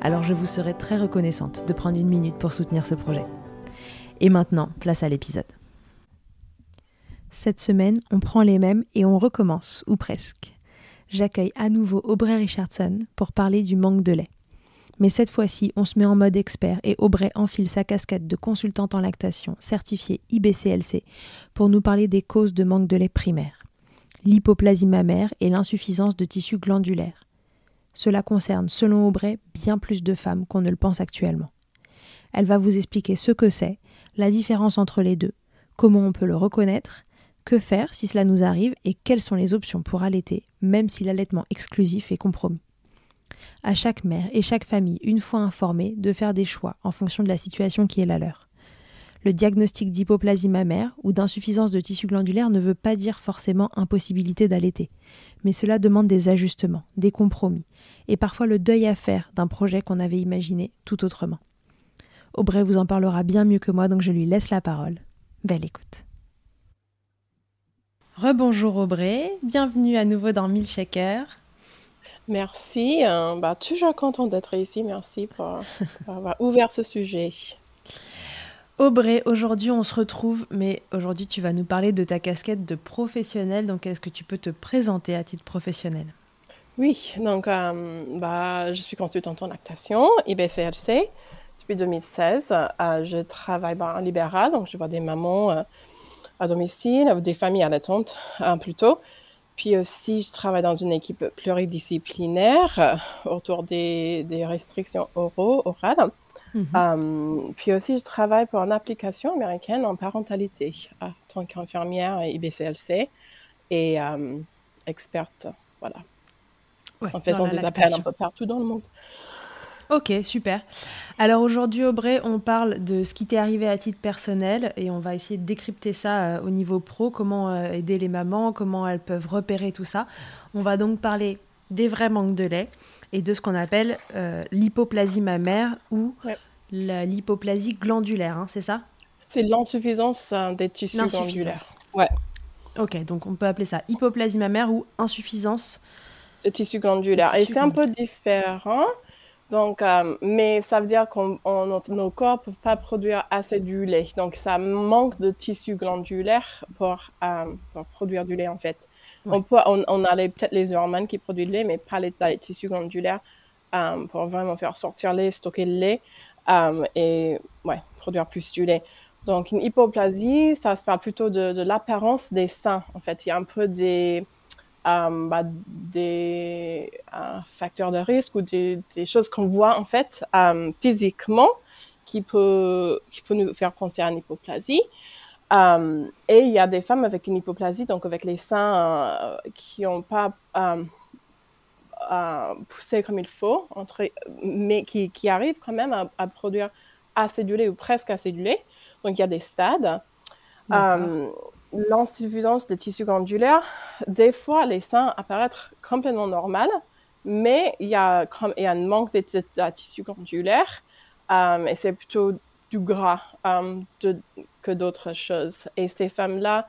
Alors je vous serai très reconnaissante de prendre une minute pour soutenir ce projet. Et maintenant, place à l'épisode. Cette semaine, on prend les mêmes et on recommence, ou presque j'accueille à nouveau Aubrey Richardson pour parler du manque de lait. Mais cette fois-ci, on se met en mode expert et Aubrey enfile sa casquette de consultante en lactation certifiée IBCLC pour nous parler des causes de manque de lait primaire, l'hypoplasie mammaire et l'insuffisance de tissu glandulaire. Cela concerne, selon Aubrey, bien plus de femmes qu'on ne le pense actuellement. Elle va vous expliquer ce que c'est, la différence entre les deux, comment on peut le reconnaître que faire si cela nous arrive et quelles sont les options pour allaiter, même si l'allaitement exclusif est compromis À chaque mère et chaque famille, une fois informée, de faire des choix en fonction de la situation qui est la leur. Le diagnostic d'hypoplasie mammaire ou d'insuffisance de tissu glandulaire ne veut pas dire forcément impossibilité d'allaiter, mais cela demande des ajustements, des compromis, et parfois le deuil à faire d'un projet qu'on avait imaginé tout autrement. Aubrey vous en parlera bien mieux que moi, donc je lui laisse la parole. Belle écoute. Rebonjour Aubrey, bienvenue à nouveau dans Milkshaker. Merci, hein. bah, toujours content d'être ici, merci pour, avoir ouvert ce sujet. Aubrey, aujourd'hui on se retrouve, mais aujourd'hui tu vas nous parler de ta casquette de professionnel, donc est-ce que tu peux te présenter à titre professionnel? Oui, donc euh, bah, je suis consultante en lactation, IBCLC, depuis 2016. Euh, je travaille en libéral, donc je vois des mamans euh, à domicile, des familles allaitantes plutôt. Puis aussi, je travaille dans une équipe pluridisciplinaire autour des, des, restrictions oraux, orales. Mhm. Euh, puis aussi, je travaille pour une application américaine en parentalité en tant qu'infirmière IBCLC et experte, voilà, en faisant des appels un peu partout dans le monde. Ok, super. Alors aujourd'hui, Aubrey, on parle de ce qui t'est arrivé à titre personnel et on va essayer de décrypter ça euh, au niveau pro, comment euh, aider les mamans, comment elles peuvent repérer tout ça. On va donc parler des vrais manques de lait et de ce qu'on appelle euh, l'hypoplasie mammaire ou l'hypoplasie glandulaire, hein, c'est ça? C'est l'insuffisance des tissus glandulaires. Ouais. Ok, donc on peut appeler ça hypoplasie mammaire ou insuffisance de tissu glandulaire. et c'est un peu différent donc, euh, mais ça veut dire que nos corps ne peuvent pas produire assez du lait. Donc, ça manque de tissu glandulaire pour, euh, pour produire du lait, en fait. On, peut, on, on a peut-être les hormones qui produisent du lait, mais pas les, tissus glandulaires euh, pour vraiment faire sortir le lait, stocker le lait et ouais, produire plus du lait. Donc, une hypoplasie, ça se parle plutôt de, de l'apparence des seins. En fait, il y a un peu des euh, bah, des facteurs de risque ou des, choses qu'on voit en fait euh, physiquement qui peut, qui peut nous faire penser à une hypoplasie. Euh, et il y a des femmes avec une hypoplasie, donc avec les seins qui n'ont pas poussé comme il faut, entre, mais qui, qui arrivent quand même à, produire assez du lait ou presque assez du lait. Donc il y a des stades. L'insuffisance de tissu glandulaire, des fois, les seins apparaissent complètement normales, mais il y a, il y a un manque de, tissu glandulaire euh, et c'est plutôt du gras euh, que d'autres choses. Et ces femmes-là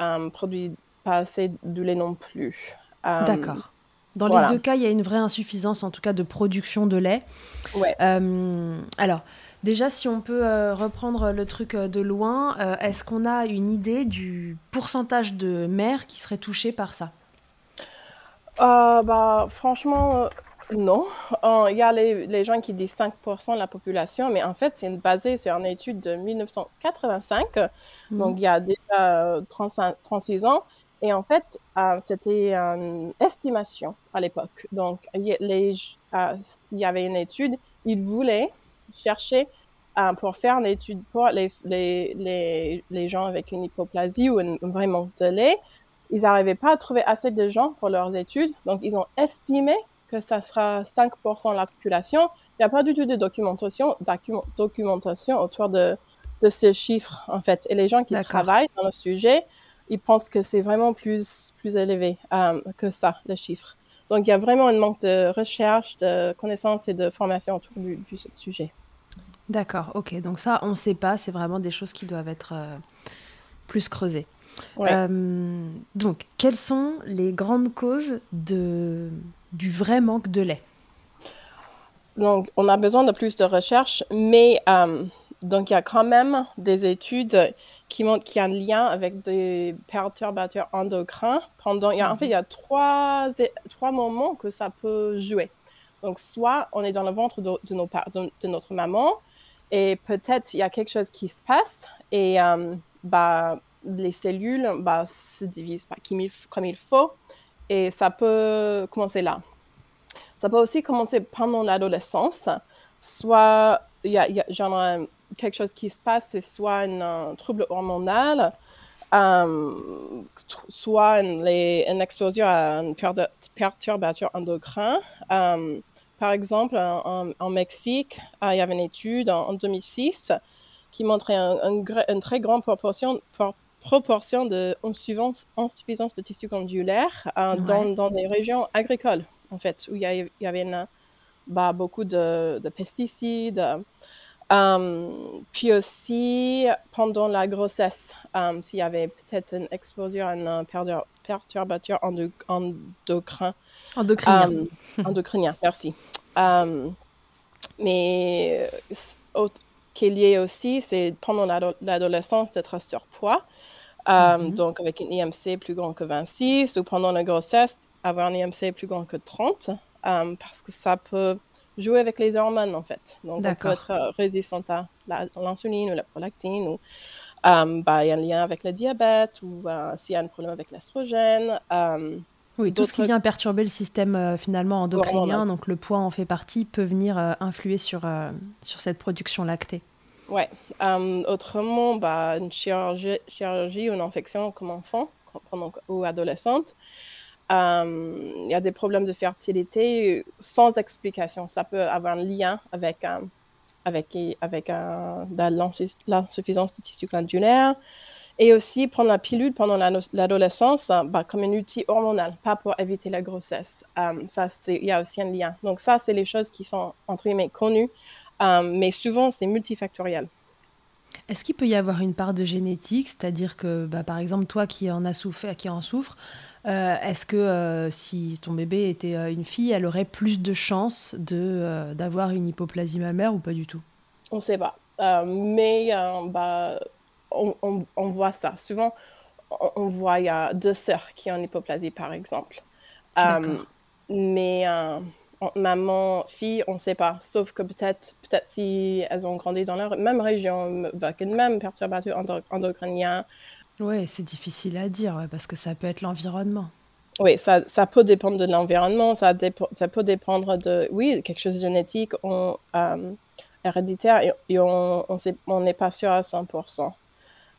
euh, produisent pas assez de lait non plus. D'accord. Dans les deux cas, il y a une vraie insuffisance, en tout cas, de production de lait. Ouais. alors, Déjà, si on peut euh, reprendre le truc euh, de loin, euh, est-ce qu'on a une idée du pourcentage de mères qui seraient touchées par ça? Bah, Franchement, non. Il y a les, gens qui disent 5% de la population, mais en fait, c'est basé sur une étude de 1985, mmh. donc il y a déjà 36 ans. Et en fait, c'était une estimation à l'époque. Donc, il y avait une étude, ils voulaient chercher euh, pour faire une étude pour les, les, les, les, gens avec une hypoplasie ou un vrai manque de lait. Ils n'arrivaient pas à trouver assez de gens pour leurs études, donc ils ont estimé que ça sera 5% de la population. Il n'y a pas du tout de documentation, documentation autour de, de ces chiffres, en fait. Et les gens qui travaillent dans le sujet, ils pensent que c'est vraiment plus, plus élevé euh, que ça, les chiffres. Donc, il y a vraiment un manque de recherche, de connaissances et de formation autour du, du sujet. D'accord, ok. Donc ça, on ne sait pas, c'est vraiment des choses qui doivent être euh, plus creusées. Euh, donc, quelles sont les grandes causes de, du vrai manque de lait Donc, on a besoin de plus de recherches, mais euh, donc il y a quand même des études qui montrent qu'il y a un lien avec des perturbateurs endocrins. Pendant, il y a, en fait, il y a trois, trois moments que ça peut jouer. Donc, soit on est dans le ventre de, notre maman, et peut-être il y a quelque chose qui se passe et euh, bah, les cellules bah, se divisent pas comme il faut et ça peut commencer là. Ça peut aussi commencer pendant l'adolescence, soit il y a, quelque chose qui se passe, c'est soit un trouble hormonal, euh, soit une, une, explosion à un perturbateur endocrin. Euh, par exemple, en, Mexique, il y avait une étude en, 2006 qui montrait une très grande proportion, proportion de insuffisance, de tissu glandulaire euh, dans, des régions agricoles, en fait, où il y, avait bah, beaucoup de, pesticides. Euh, puis aussi, pendant la grossesse, euh, s'il y avait peut-être une explosion, un perturbateur endocrin Endocrinien. Euh, endocrinien, merci. Euh, mais euh, qui est lié aussi, c'est pendant l'adolescence d'être surpoids. Mm-hmm. Donc, avec une IMC plus grande que 26, ou pendant la grossesse, avoir un IMC plus grand que 30, parce que ça peut jouer avec les hormones, en fait. Donc, on peut être résistant à l'insuline ou la prolactine, ou bah, il y a un lien avec le diabète, ou s'il y a un problème avec l'estrogène. Oui, tout ce qui vient perturber le système euh, finalement endocrinien, donc le poids en fait partie, peut venir euh, influer sur, euh, sur cette production lactée. Ouais. autrement, bah, une chirurgie, ou une infection comme enfant ou adolescente, il y a des problèmes de fertilité sans explication. Ça peut avoir un lien avec, avec, avec l'insuffisance du tissu glandulaire, et aussi prendre la pilule pendant l'adolescence bah, comme un outil hormonal, pas pour éviter la grossesse. Euh, ça, il y a aussi un lien. Donc ça, c'est les choses qui sont, entre guillemets, connues, euh, mais souvent, c'est multifactoriel. Est-ce qu'il peut y avoir une part de génétique, c'est-à-dire que, bah, par exemple, toi qui en as souffert, qui en souffre, euh, est-ce que si ton bébé était une fille, elle aurait plus de chances de d'avoir une hypoplasie mammaire ou pas du tout? On ne sait pas. mais bah, on, voit ça. Souvent, on, voit, il y a deux sœurs qui ont une hypoplasie, par exemple. Euh, mais maman, fille, on ne sait pas. Sauf que peut-être peut si elles ont grandi dans la même région, avec une même perturbation endocrinien. Oui, c'est difficile à dire, parce que ça peut être l'environnement. Oui, ça, ça, peut dépendre de l'environnement, ça, ça, peut dépendre de, oui, quelque chose de génétique, on, euh, héréditaire, et, on n'est pas sûr à 100%.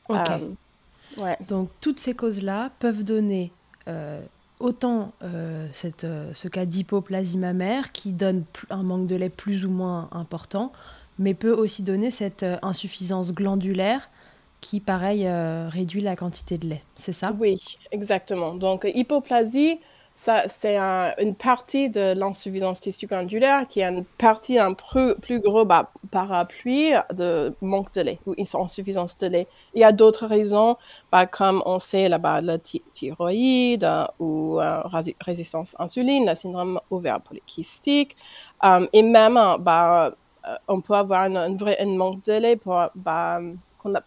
Ok. Euh, Donc toutes ces causes-là peuvent donner euh, autant euh, cette, ce cas d'hypoplasie mammaire qui donne un manque de lait plus ou moins important, mais peut aussi donner cette insuffisance glandulaire qui, pareil, réduit la quantité de lait. C'est ça? Oui, exactement. Donc hypoplasie, ça, c'est une partie de l'insuffisance tissu glandulaire qui est une partie un plus gros bah, parapluie de manque de lait ou insuffisance de lait. Il y a d'autres raisons, bah, comme on sait là-bas, la thyroïde euh, ou euh, résistance à l'insuline, le syndrome ovaire polycystique, euh, et même bah, on peut avoir une, manque de lait bah,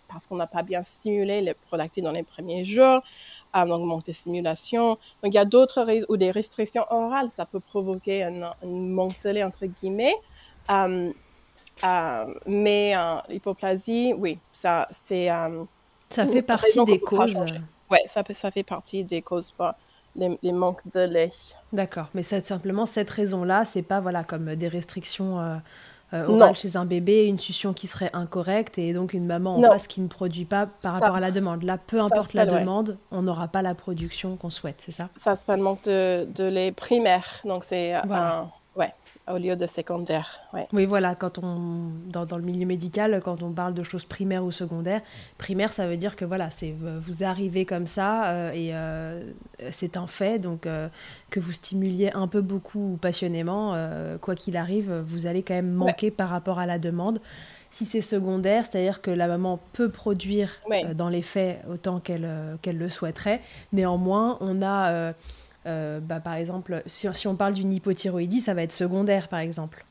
parce qu'on n'a pas bien stimulé les prolactines dans les premiers jours donc manque de stimulation. Donc il y a d'autres ou des restrictions orales, ça peut provoquer un, manque de lait entre guillemets. Euh, euh, mais euh, l'hypoplasie, oui, ça c'est. ça fait partie des causes. Oui, ça, ça fait partie des causes pour les, les manques de lait. D'accord, mais c'est simplement cette raison-là, c'est pas voilà comme des restrictions euh, chez un bébé, une succion qui serait incorrecte et donc une maman en face qui ne produit pas par rapport à la demande. Là, peu importe la demande, on n'aura pas la production qu'on souhaite, c'est ça? Ça s'appelle manque de, de lait primaire. Donc, c'est un, au lieu de secondaire. Oui, voilà, quand on, dans, dans, le milieu médical, quand on parle de choses primaires ou secondaires, primaire, ça veut dire que voilà, c'est vous arrivez comme ça euh, et euh, c'est un fait, donc euh, que vous stimuliez un peu beaucoup ou passionnément, quoi qu'il arrive, vous allez quand même manquer par rapport à la demande. Si c'est secondaire, c'est-à-dire que la maman peut produire dans les faits autant qu'elle qu'elle le souhaiterait. Néanmoins, on a euh, bah, par exemple, si, si, on parle d'une hypothyroïdie, ça va être secondaire, par exemple.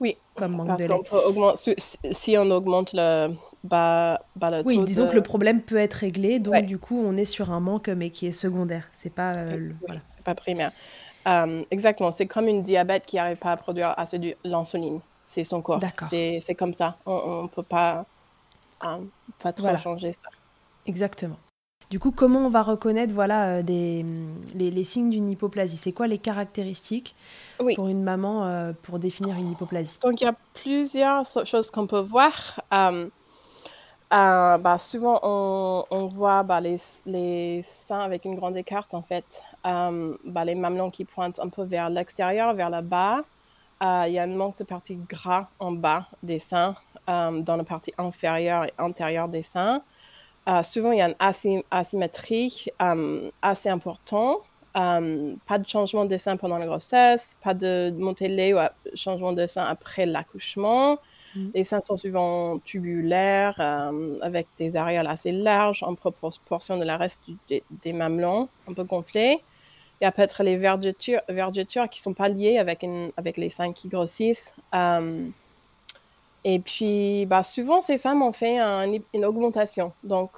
Oui, comme manque de lait. si, on augmente le, bah, bah, le Oui, disons que le problème peut être réglé, donc du coup, on est sur un manque, mais qui est secondaire. C'est pas, euh, voilà. pas primaire. Euh, exactement, c'est comme une diabète qui n'arrive pas à produire assez de l'insuline. C'est son corps. C'est comme ça. On ne peut pas, pas trop changer ça. Exactement. Du coup, comment on va reconnaître voilà, euh, des, les, signes d'une hypoplasie? C'est quoi les caractéristiques pour une maman euh, pour définir une hypoplasie? Donc, il y a plusieurs choses qu'on peut voir. Euh, bah, souvent, on, voit bah, les, les, seins avec une grande écarte, en fait. Bah, les mamelons qui pointent un peu vers l'extérieur, vers le bas. Il y a un manque de partie gras en bas des seins, dans la partie inférieure et antérieure des seins. Euh, souvent, il y a une asymétrie euh, assez importante. Euh, pas de changement de sein pendant la grossesse, pas de montée de lait ou changement de sein après l'accouchement. Mm. Les seins sont souvent tubulaires, avec des aréoles assez larges en proportion de la reste des mamelons, un peu gonflés. Il y a peut-être les vergetures, vergetures qui ne sont pas liées avec, avec les seins qui grossissent. Et puis, bah, souvent, ces femmes ont fait une augmentation. Donc,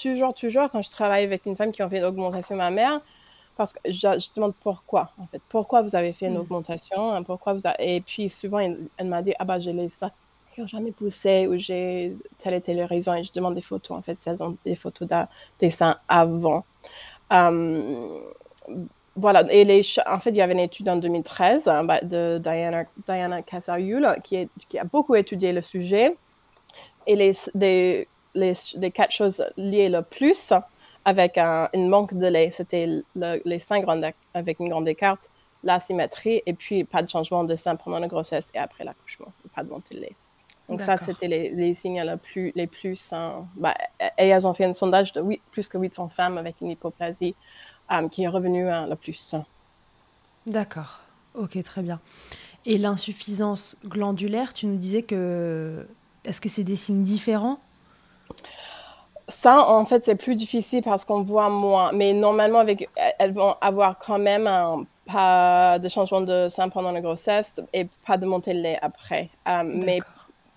toujours, toujours, quand je travaille avec une femme qui a fait une augmentation ma mère, parce que je, demande pourquoi, en fait. Pourquoi vous avez fait une mm. augmentation hein, pourquoi vous Et puis, souvent, elle, m'a dit, ah bah, j'ai les seins qui n'ont jamais poussé ou j'ai telle et telle raison. Et je demande des photos, en fait, si elles ont des photos des seins avant. Voilà, et les, en fait, il y avait une étude en 2013 hein, bah, de Diana, Diana qui, qui, a beaucoup étudié le sujet. Et les, les, les, quatre choses liées le plus avec un, une manque de lait, c'était les seins grands avec une grande écarte, l'asymétrie, et puis pas de changement de sein pendant la grossesse et après l'accouchement, pas de montée de lait. Donc ça, c'était les, les, signes les plus, les plus bah, et elles ont fait un sondage de 8, plus que 800 femmes avec une hypoplasie qui est revenu hein, le plus. D'accord. Ok, très bien. Et l'insuffisance glandulaire, tu nous disais que. Est-ce que c'est des signes différents? Ça, en fait, c'est plus difficile parce qu'on voit moins. Mais normalement, avec, elles vont avoir quand même un, pas de changement de sein pendant la grossesse et pas de montée de lait après. Euh, mais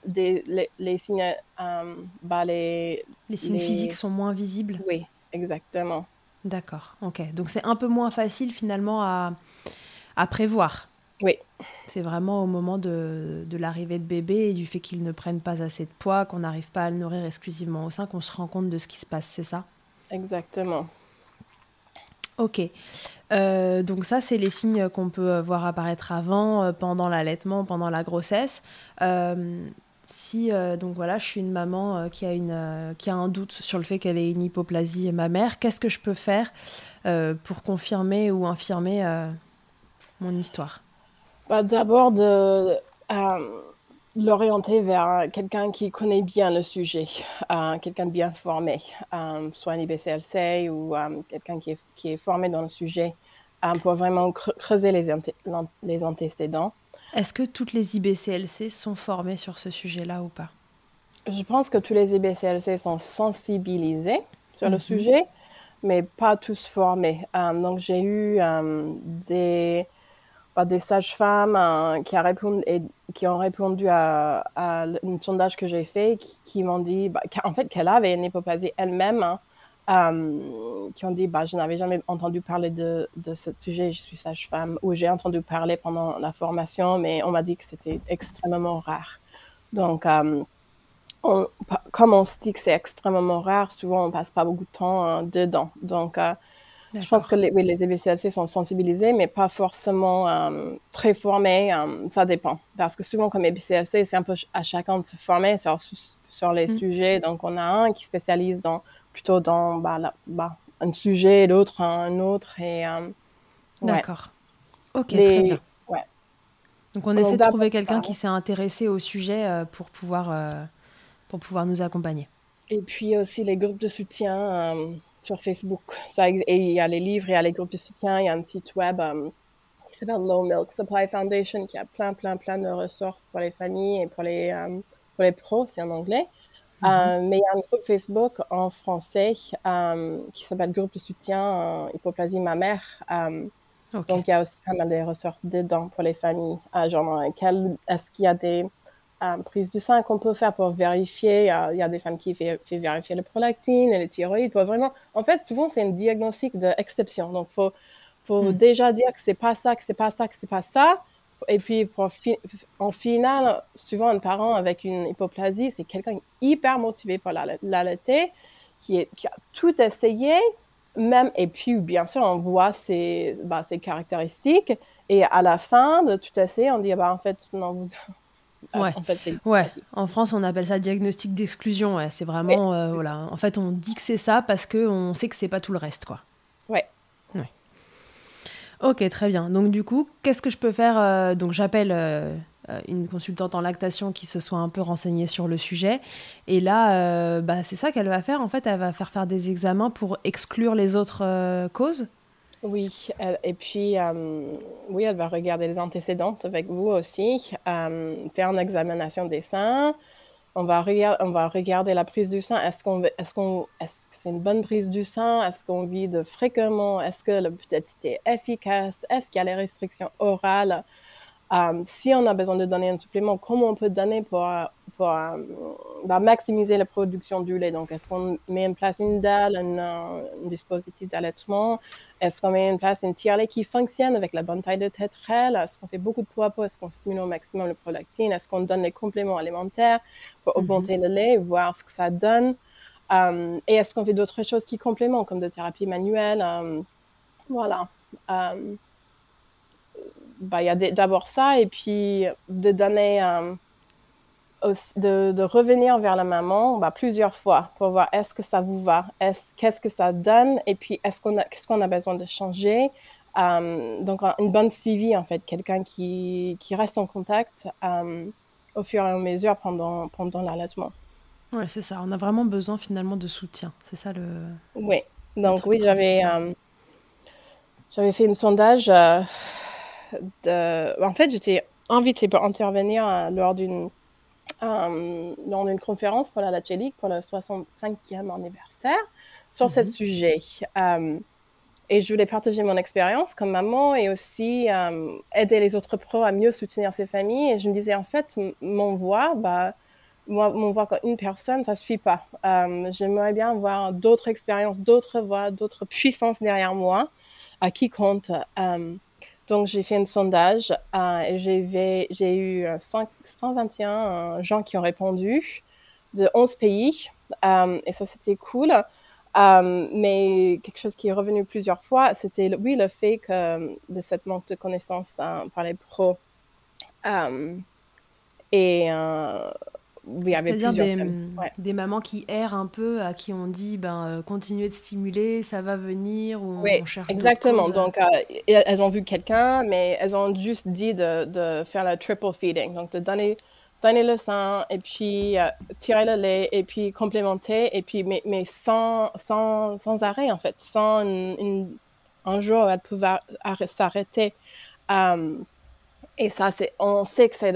des, les, signes. Euh, bah, les, les signes physiques sont moins visibles? Oui, exactement. D'accord, ok. Donc c'est un peu moins facile finalement à, à prévoir. Oui. C'est vraiment au moment de, de l'arrivée de bébé et du fait qu'il ne prenne pas assez de poids, qu'on n'arrive pas à le nourrir exclusivement au sein, qu'on se rend compte de ce qui se passe, c'est ça? Exactement. Ok. Euh, donc ça, c'est les signes qu'on peut voir apparaître avant, euh, pendant l'allaitement, pendant la grossesse. Euh, si euh, donc voilà, je suis une maman euh, qui, a une, euh, qui a un doute sur le fait qu'elle ait une hypoplasie mammaire, qu'est-ce que je peux faire pour confirmer ou infirmer mon histoire? Bah, D'abord, de l'orienter vers quelqu'un qui connaît bien le sujet, quelqu'un de bien formé, soit un IBCLC ou quelqu'un qui est, qui est, formé dans le sujet. pour vraiment creuser les, les antécédents. Est-ce que toutes les IBCLC sont formées sur ce sujet-là ou pas? Je pense que tous les IBCLC sont sensibilisés sur le mhm. sujet, mais pas tous formés. donc j'ai eu des des sages-femmes euh, qui, qui, ont répondu à, un sondage que j'ai fait, qui, m'ont dit, bah, en fait, qu'elle avait une hypoplasie elle-même, hein, euh, qui ont dit, bah, je n'avais jamais entendu parler de, de ce sujet, je suis sage-femme, ou j'ai entendu parler pendant la formation, mais on m'a dit que c'était extrêmement rare. Donc, euh, comme on se dit que c'est extrêmement rare, souvent on passe pas beaucoup de temps dedans. Donc, je pense que les, oui, les EBCLC sont sensibilisés, mais pas forcément euh, très formés. Euh, ça dépend. Parce que souvent, comme EBCLC, c'est un peu à chacun de se former sur, sur les mm. sujets. Donc, on a un qui spécialise dans, plutôt dans bah, bah, un sujet, l'autre un autre. Et, euh, D'accord. Ok, très bien. Ouais. Donc, on essaie de trouver quelqu'un qui s'est intéressé au sujet pour, pouvoir, pour pouvoir nous accompagner. Et puis aussi les groupes de soutien sur Facebook. Ça, et il y a les livres, il y a les groupes de soutien, il y a un site web euh, qui s'appelle Low Milk Supply Foundation qui a plein, plein, plein de ressources pour les familles et pour les, euh, pour les pros, c'est en anglais. Mm-hmm. Euh, mais il y a un groupe Facebook en français qui s'appelle Groupe de soutien hypoplasie mammaire. Donc, il y a aussi pas mal de ressources dedans pour les familles. genre, est-ce qu'il y a des prise du sein qu'on peut faire pour vérifier. Il y a des femmes qui font, vérifier le prolactine et le thyroïde. Pour vraiment, en fait, souvent, c'est un diagnostic d'exception. Donc, il faut, faut hmm. déjà dire que c'est pas ça, que c'est pas ça, que c'est pas ça. Et puis, pour en final, souvent, un parent avec une hypoplasie, c'est quelqu'un hyper motivé pour l'allaiter, qui, est, qui a tout essayé, même, et puis, bien sûr, on voit ses, bah, ses caractéristiques. Et à la fin de tout essayer, on dit, bah, en fait, non, vous, Ouais. En, fait, ouais. en France, on appelle ça diagnostic d'exclusion. Ouais. C'est vraiment, euh, voilà. En fait, on dit que c'est ça parce qu'on sait que c'est pas tout le reste, quoi. Ouais. Ok, très bien. Donc, du coup, qu'est-ce que je peux faire euh, Donc, j'appelle euh, une consultante en lactation qui se soit un peu renseignée sur le sujet. Et là, bah, c'est ça qu'elle va faire. En fait, elle va faire faire des examens pour exclure les autres causes. Oui, et puis, euh, oui, elle va regarder les antécédentes avec vous aussi, euh, faire une examination des seins. On va, on va regarder la prise du sein. Est-ce qu'on que c'est une bonne prise du sein? Est-ce qu'on vide fréquemment? Est-ce que la petitité est efficace? Est-ce qu'il y a les restrictions orales? Euh, si on a besoin de donner un supplément, comment on peut donner pour, pour euh, bah, maximiser la production du lait? Donc, est-ce qu'on met en place une dalle, un, dispositif d'allaitement? Est-ce qu'on met en place une tire-lait qui fonctionne avec la bonne taille de tétrelle Est-ce qu'on fait beaucoup de poids à peau Est-ce qu'on stimule au maximum le prolactine? Est-ce qu'on donne les compléments alimentaires pour mhm. augmenter le lait, voir ce que ça donne? Et est-ce qu'on fait d'autres choses qui complémentent, comme de thérapie manuelle Voilà bah, il y a d'abord ça, et puis de donner, euh, de, revenir vers la maman bah, plusieurs fois pour voir est-ce que ça vous va, qu'est-ce que ça donne, et puis est-ce qu'on a, besoin de changer. Euh, donc, une bonne suivi, en fait, quelqu'un qui, reste en contact euh, au fur et à mesure pendant, pendant l'allaitement. Ouais, c'est ça. On a vraiment besoin finalement de soutien. C'est ça le. Oui. Donc, oui, j'avais, j'avais fait un sondage en fait, j'étais invitée pour intervenir euh, lors d'une euh, lors d'une conférence pour la Lachelique pour le 65e anniversaire sur ce mhm. sujet. Euh, et je voulais partager mon expérience comme maman et aussi aider les autres pros à mieux soutenir ces familles. Et je me disais, en fait, mon voix, bah, moi, mon comme une personne, ça ne suffit pas. J'aimerais bien avoir d'autres expériences, d'autres voix, d'autres puissances derrière moi à qui compte. Donc, j'ai fait un sondage euh, et j'ai eu 121 euh, gens qui ont répondu de 11 pays. Euh, et ça, c'était cool. mais quelque chose qui est revenu plusieurs fois, c'était oui le fait que de cette manque de connaissances par les pros. et c'est-à-dire des, des, mamans qui errent un peu, à qui on dit ben, euh, continuez de stimuler, ça va venir, ou oui, on cherche exactement. Donc, euh, elles ont vu quelqu'un, mais elles ont juste dit de, de, faire le triple feeding, donc de donner, donner le sein, et puis euh, tirer le lait, et puis complémenter, et puis, mais, mais sans, sans, sans arrêt, en fait, sans une, un jour elle peut s'arrêter. Et ça, c'est, on sait que c'est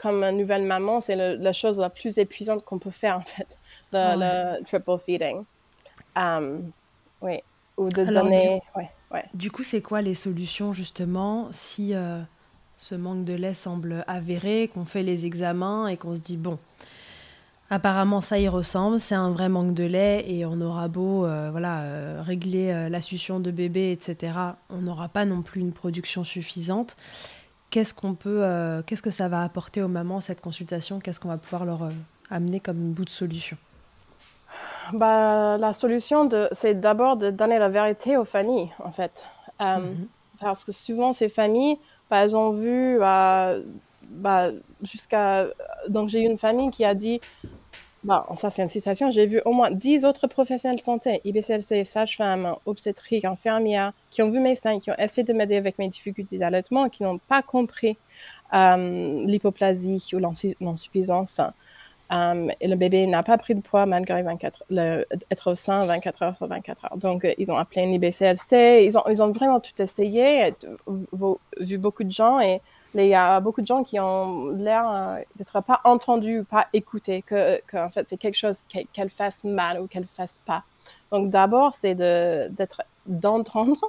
comme une nouvelle maman, c'est la chose la plus épuisante qu'on peut faire en fait, le, triple feeding. oui, ou de donner. Du, ouais, du coup, c'est quoi les solutions justement si ce manque de lait semble avéré, qu'on fait les examens et qu'on se dit bon, apparemment ça y ressemble, c'est un vrai manque de lait et on aura beau euh, voilà euh, régler euh, la succion de bébé, etc. On n'aura pas non plus une production suffisante. Qu'est-ce qu'on peut, qu'est-ce que ça va apporter aux mamans cette consultation? Qu'est-ce qu'on va pouvoir leur amener comme bout de solution? Bah, la solution, c'est d'abord de donner la vérité aux familles, en fait. Mhm. Parce que souvent, ces familles, bah, elles ont vu bah, bah, jusqu'à. Donc, j'ai eu une famille qui a dit bah, ça, c'est une citation. J'ai vu au moins 10 autres professionnels de santé, IBCLC, sages-femmes, obstétriques, infirmières, qui ont vu mes seins, qui ont essayé de m'aider avec mes difficultés d'allaitement, qui n'ont pas compris euh, l'hypoplasie ou l'insuffisance. Euh, et le bébé n'a pas pris de poids malgré 24, le, être au sein 24 heures sur 24 heures. Donc, euh, ils ont appelé un IBCLC. Ils ont, ils ont vraiment tout essayé, vu beaucoup de gens. Et il y a beaucoup de gens qui ont l'air euh, d'être pas entendus, pas écoutés, que, que en fait, c'est quelque chose qu'elle fasse mal ou qu'elle fasse pas. Donc, d'abord, c'est d'être d'entendre,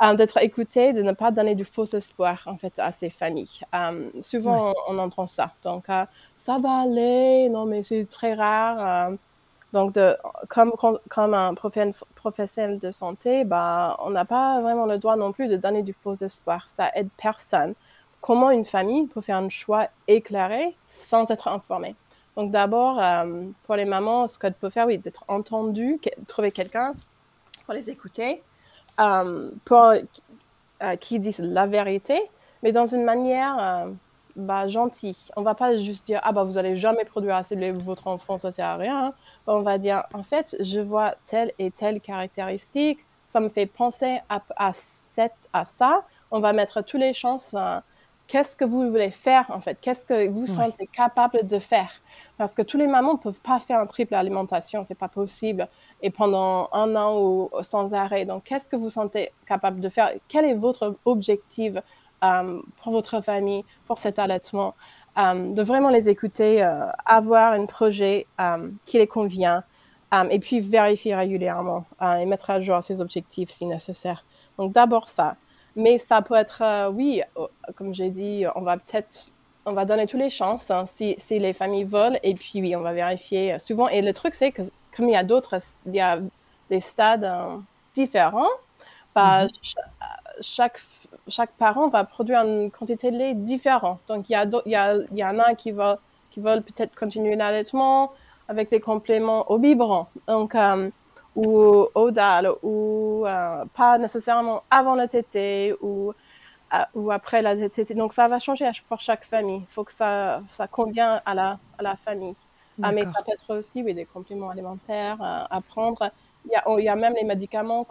d'être écouté, de ne pas donner du faux espoir en fait à ces familles. souvent, on, entend ça. Donc, ça va aller, non, mais c'est très rare. Euh. donc, de, comme, comme un professionnel de santé, bah, on n'a pas vraiment le droit non plus de donner du faux espoir. Ça aide personne. Comment une famille peut faire un choix éclairé sans être informée Donc, d'abord, euh, pour les mamans, ce qu'elles peuvent faire, oui, d'être entendues, trouver quelqu'un pour les écouter, euh, pour qui disent la vérité, mais dans une manière bah, gentil. On va pas juste dire, ah bah vous allez jamais produire assez de votre enfant, ça sert à rien. Hein. on va dire, en fait, je vois telle et telle caractéristique, ça me fait penser à, à, cette, à ça. On va mettre toutes les chances. Qu'est-ce que vous voulez faire en fait? Qu'est-ce que vous sentez capable de faire? Parce que tous les mamans ne peuvent pas faire un triple alimentation, c'est pas possible. Et pendant un an ou sans arrêt. Donc, qu'est-ce que vous sentez capable de faire? Quel est votre objectif euh, pour votre famille, pour cet allaitement, euh, de vraiment les écouter, euh, avoir un projet qui les convient et puis vérifier régulièrement et mettre à jour ses objectifs si nécessaire. Donc d'abord ça. Mais ça peut être, oui, comme j'ai dit, on va peut-être on va donner toutes les chances hein, si, si, les familles veulent. Et puis, oui, on va vérifier souvent. Et le truc, c'est que comme il y a d'autres, il y a des stades différents. Bah, mm-hmm. chaque chaque parent va produire une quantité de lait différente. Donc, il y, a, il, y, a, il y en a qui, va, qui veulent peut-être continuer l'allaitement avec des compléments au biberon, donc, euh, ou au dalle, ou euh, pas nécessairement avant la tétée ou, euh, ou après la tétée. Donc, ça va changer pour chaque famille. Il faut que ça, ça convienne à la, à la famille. Ah, mais ça peut être aussi oui, des compléments alimentaires à prendre. Il y, a, il y a même les médicaments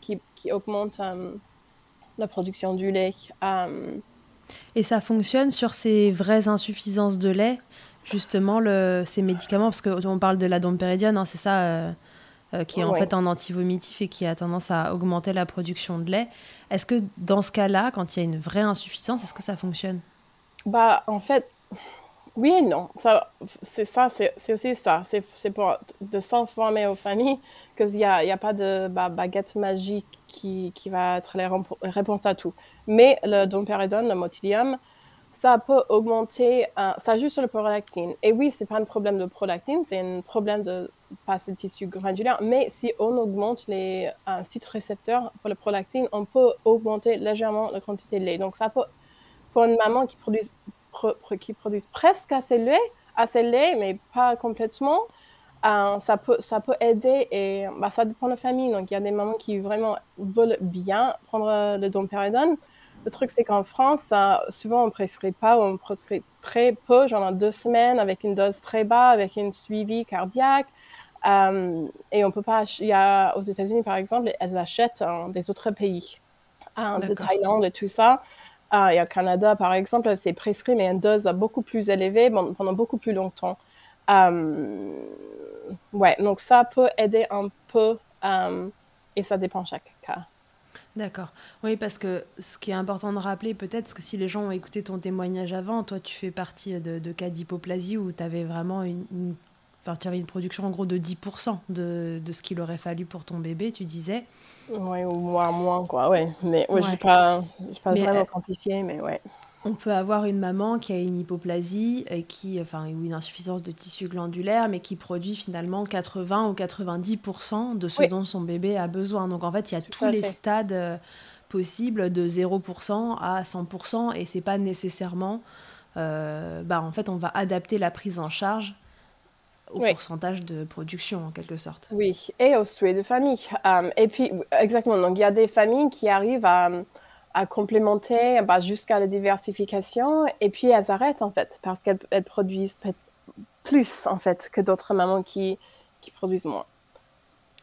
qui, qui augmentent la production du lait. Euh, Et ça fonctionne sur ces vraies insuffisances de lait, justement, le, ces médicaments, parce qu'on parle de la dompéridione, hein, c'est ça, euh, qui est en fait un antivomitif et qui a tendance à augmenter la production de lait. Est-ce que dans ce cas-là, quand il y a une vraie insuffisance, est-ce que ça fonctionne? Bah, en fait, oui et non. C'est ça, c'est aussi ça. C'est pour de s'informer aux familles qu'il n'y a, y a pas de bah, baguette magique qui, qui, va être la réponse à tout. Mais le domperidone, le motilium, ça peut augmenter, euh, ça joue sur le prolactine. Et oui, c'est pas un problème de prolactine, c'est un problème de passer le tissu granulaire. Mais si on augmente les euh, sites récepteurs pour le prolactine, on peut augmenter légèrement la quantité de lait. Donc ça peut, pour une maman qui produit qui produisent presque assez de lait, assez lait, mais pas complètement, euh, ça, peut, ça peut aider et bah, ça dépend de la famille. Donc, il y a des mamans qui vraiment veulent bien prendre le dompéridone. Le truc, c'est qu'en France, souvent, on ne prescrit pas ou on prescrit très peu, genre deux semaines, avec une dose très basse, avec une suivi cardiaque. Euh, et on peut pas. Il y a aux États-Unis, par exemple, elles achètent des autres pays, hein, de Thaïlande et tout ça. Ah, et au Canada, par exemple, c'est prescrit, mais une dose beaucoup plus élevée pendant beaucoup plus longtemps. Euh, ouais, donc ça peut aider un peu, euh, et ça dépend chaque cas. D'accord. Oui, parce que ce qui est important de rappeler, peut-être, que si les gens ont écouté ton témoignage avant, toi, tu fais partie de, cas d'hypoplasie où tu avais vraiment une, Enfin, tu avais une production en gros de 10% de, de ce qu'il aurait fallu pour ton bébé, tu disais. Oui, ou moins, moins quoi, ouais. Mais ouais, je n'ai pas, pas vraiment quantifié, mais ouais. On peut avoir une maman qui a une hypoplasie et qui, enfin, ou une insuffisance de tissu glandulaire, mais qui produit finalement 80 ou 90% de ce dont son bébé a besoin. Donc en fait, il y a tous les stades euh, possibles de 0% à 100% et c'est pas nécessairement. Euh, bah, en fait, on va adapter la prise en charge au pourcentage de production en quelque sorte. Oui, et au souhait de famille. Euh, et puis, exactement, donc il y a des familles qui arrivent à à complémenter bah, jusqu'à la diversification et puis elles arrêtent en fait parce qu'elles produisent plus en fait que d'autres mamans qui, qui produisent moins.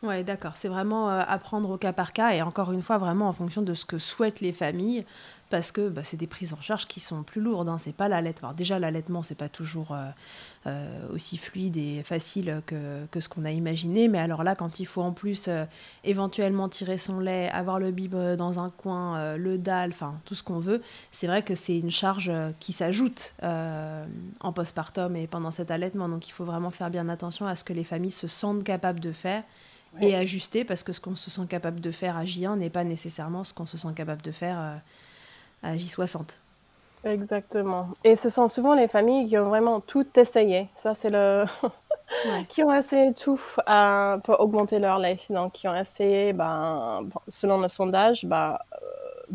Ouais, d'accord. C'est vraiment euh, apprendre au cas par cas et encore une fois vraiment en fonction de ce que souhaitent les familles parce que bah, c'est des prises en charge qui sont plus lourdes. Hein. C'est pas l'allaitement. déjà l'allaitement c'est pas toujours euh, euh, aussi fluide et facile que, que ce qu'on a imaginé, mais alors là quand il faut en plus éventuellement tirer son lait, avoir le bib dans un coin, le dalle, enfin tout ce qu'on veut, c'est vrai que c'est une charge qui s'ajoute en postpartum et pendant cet allaitement. Donc il faut vraiment faire bien attention à ce que les familles se sentent capables de faire et ajuster parce que ce qu'on se sent capable de faire à J1 n'est pas nécessairement ce qu'on se sent capable de faire euh, à J60. Exactement. Et ce sont souvent les familles qui ont vraiment tout essayé. Ça, c'est le. qui ont essayé tout euh, pour augmenter leur lait. Donc, qui ont essayé, ben, selon le sondage, ben, euh,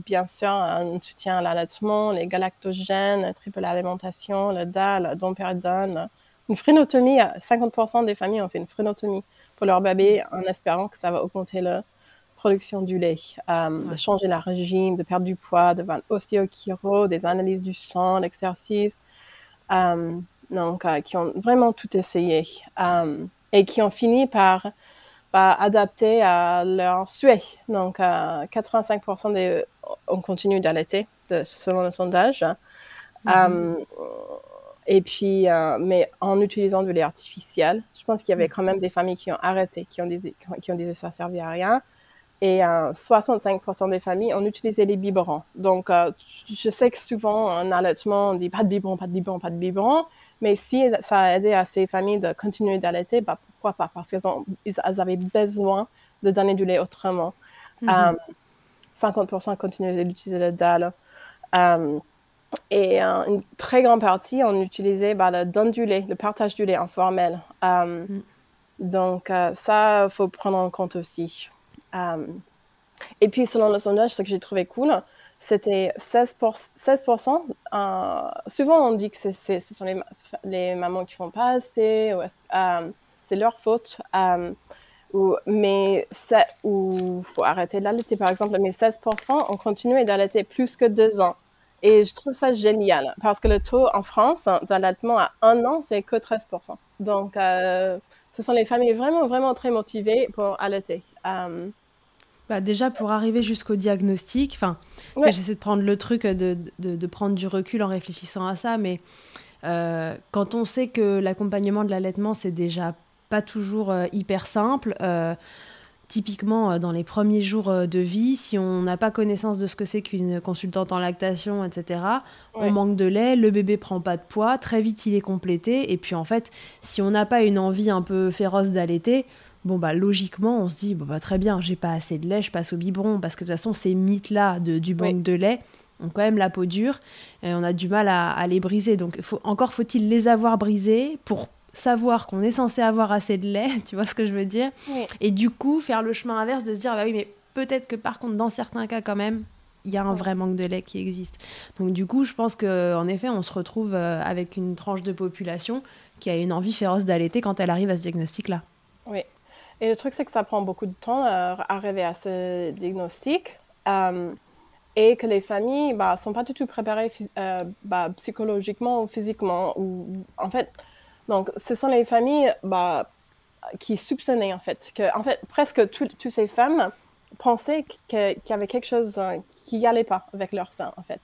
bien sûr, un soutien à l'allaitement, les galactogènes, la triple alimentation, le DAL, le dompéridone, une phrénotomie. 50% des familles ont fait une phrénotomie leur bébé en espérant que ça va augmenter la production du lait, euh, de changer la régime, de perdre du poids, de faire ostéochiro, des analyses du sang, l'exercice. Euh, donc, euh, qui ont vraiment tout essayé et qui ont fini par, adapter à leur souhait. Donc, 85% des, ont continué d'allaiter, selon le sondage. Mm-hmm. Et puis, euh, mais en utilisant du lait artificiel, je pense qu'il y avait quand même des familles qui ont arrêté, qui ont dit, qui ont dit que ça ne servait à rien. Et 65% euh, des familles ont utilisé les biberons. Donc, euh, je sais que souvent, en allaitement, on dit pas de biberon, pas de biberon, pas de biberon. Mais si ça a aidé à ces familles de continuer d'allaiter, bah, pourquoi pas? Parce qu'elles avaient besoin de donner du lait autrement. 50% continuaient d'utiliser le dalle. Et euh, une très grande partie, on utilisait bah, le don du lait, le partage du lait informel. Mm. Donc, euh, ça, il faut prendre en compte aussi. et puis, selon le sondage, ce que j'ai trouvé cool, c'était 16%. 16% souvent, on dit que ce sont les, les, mamans qui font pas assez, c'est leur faute. ou, mais il faut arrêter d'allaiter, par exemple. Mais 16% ont continué d'allaiter plus que deux ans. Et je trouve ça génial parce que le taux en France d'allaitement à un an, c'est que 13%. Donc, euh, ce sont les familles vraiment, vraiment très motivées pour allaiter. Euh, bah déjà, pour arriver jusqu'au diagnostic, enfin, j'essaie de prendre le truc, de, de, de, prendre du recul en réfléchissant à ça, mais euh, quand on sait que l'accompagnement de l'allaitement, c'est déjà pas toujours hyper simple, typiquement euh, dans les premiers jours euh, de vie, si on n'a pas connaissance de ce que c'est qu'une consultante en lactation, etc., on manque de lait, le bébé prend pas de poids, très vite il est complété, et puis en fait, si on n'a pas une envie un peu féroce d'allaiter, bon bah logiquement on se dit bon bah très bien, j'ai pas assez de lait, je passe au biberon, parce que de toute façon ces mythes-là du manque de lait ont quand même la peau dure, et on a du mal à, les briser. Donc faut, encore faut-il les avoir brisés pour savoir qu'on est censé avoir assez de lait, tu vois ce que je veux dire Et du coup, faire le chemin inverse de se dire, bah oui, mais peut-être que par contre, dans certains cas, quand même, il y a un vrai manque de lait qui existe. Donc du coup, je pense qu'en effet, on se retrouve euh, avec une tranche de population qui a une envie féroce d'allaiter quand elle arrive à ce diagnostic-là. Oui. Et le truc, c'est que ça prend beaucoup de temps à arriver à ce diagnostic. Euh, et que les familles ne bah, sont pas du tout préparées euh, bah, psychologiquement ou physiquement. Ou, en fait, donc, ce sont les familles bah, qui soupçonnaient, en fait, que, en fait, presque toutes ces femmes pensaient qu'il y avait quelque chose euh, qui n'y allait pas avec leur sein, en fait.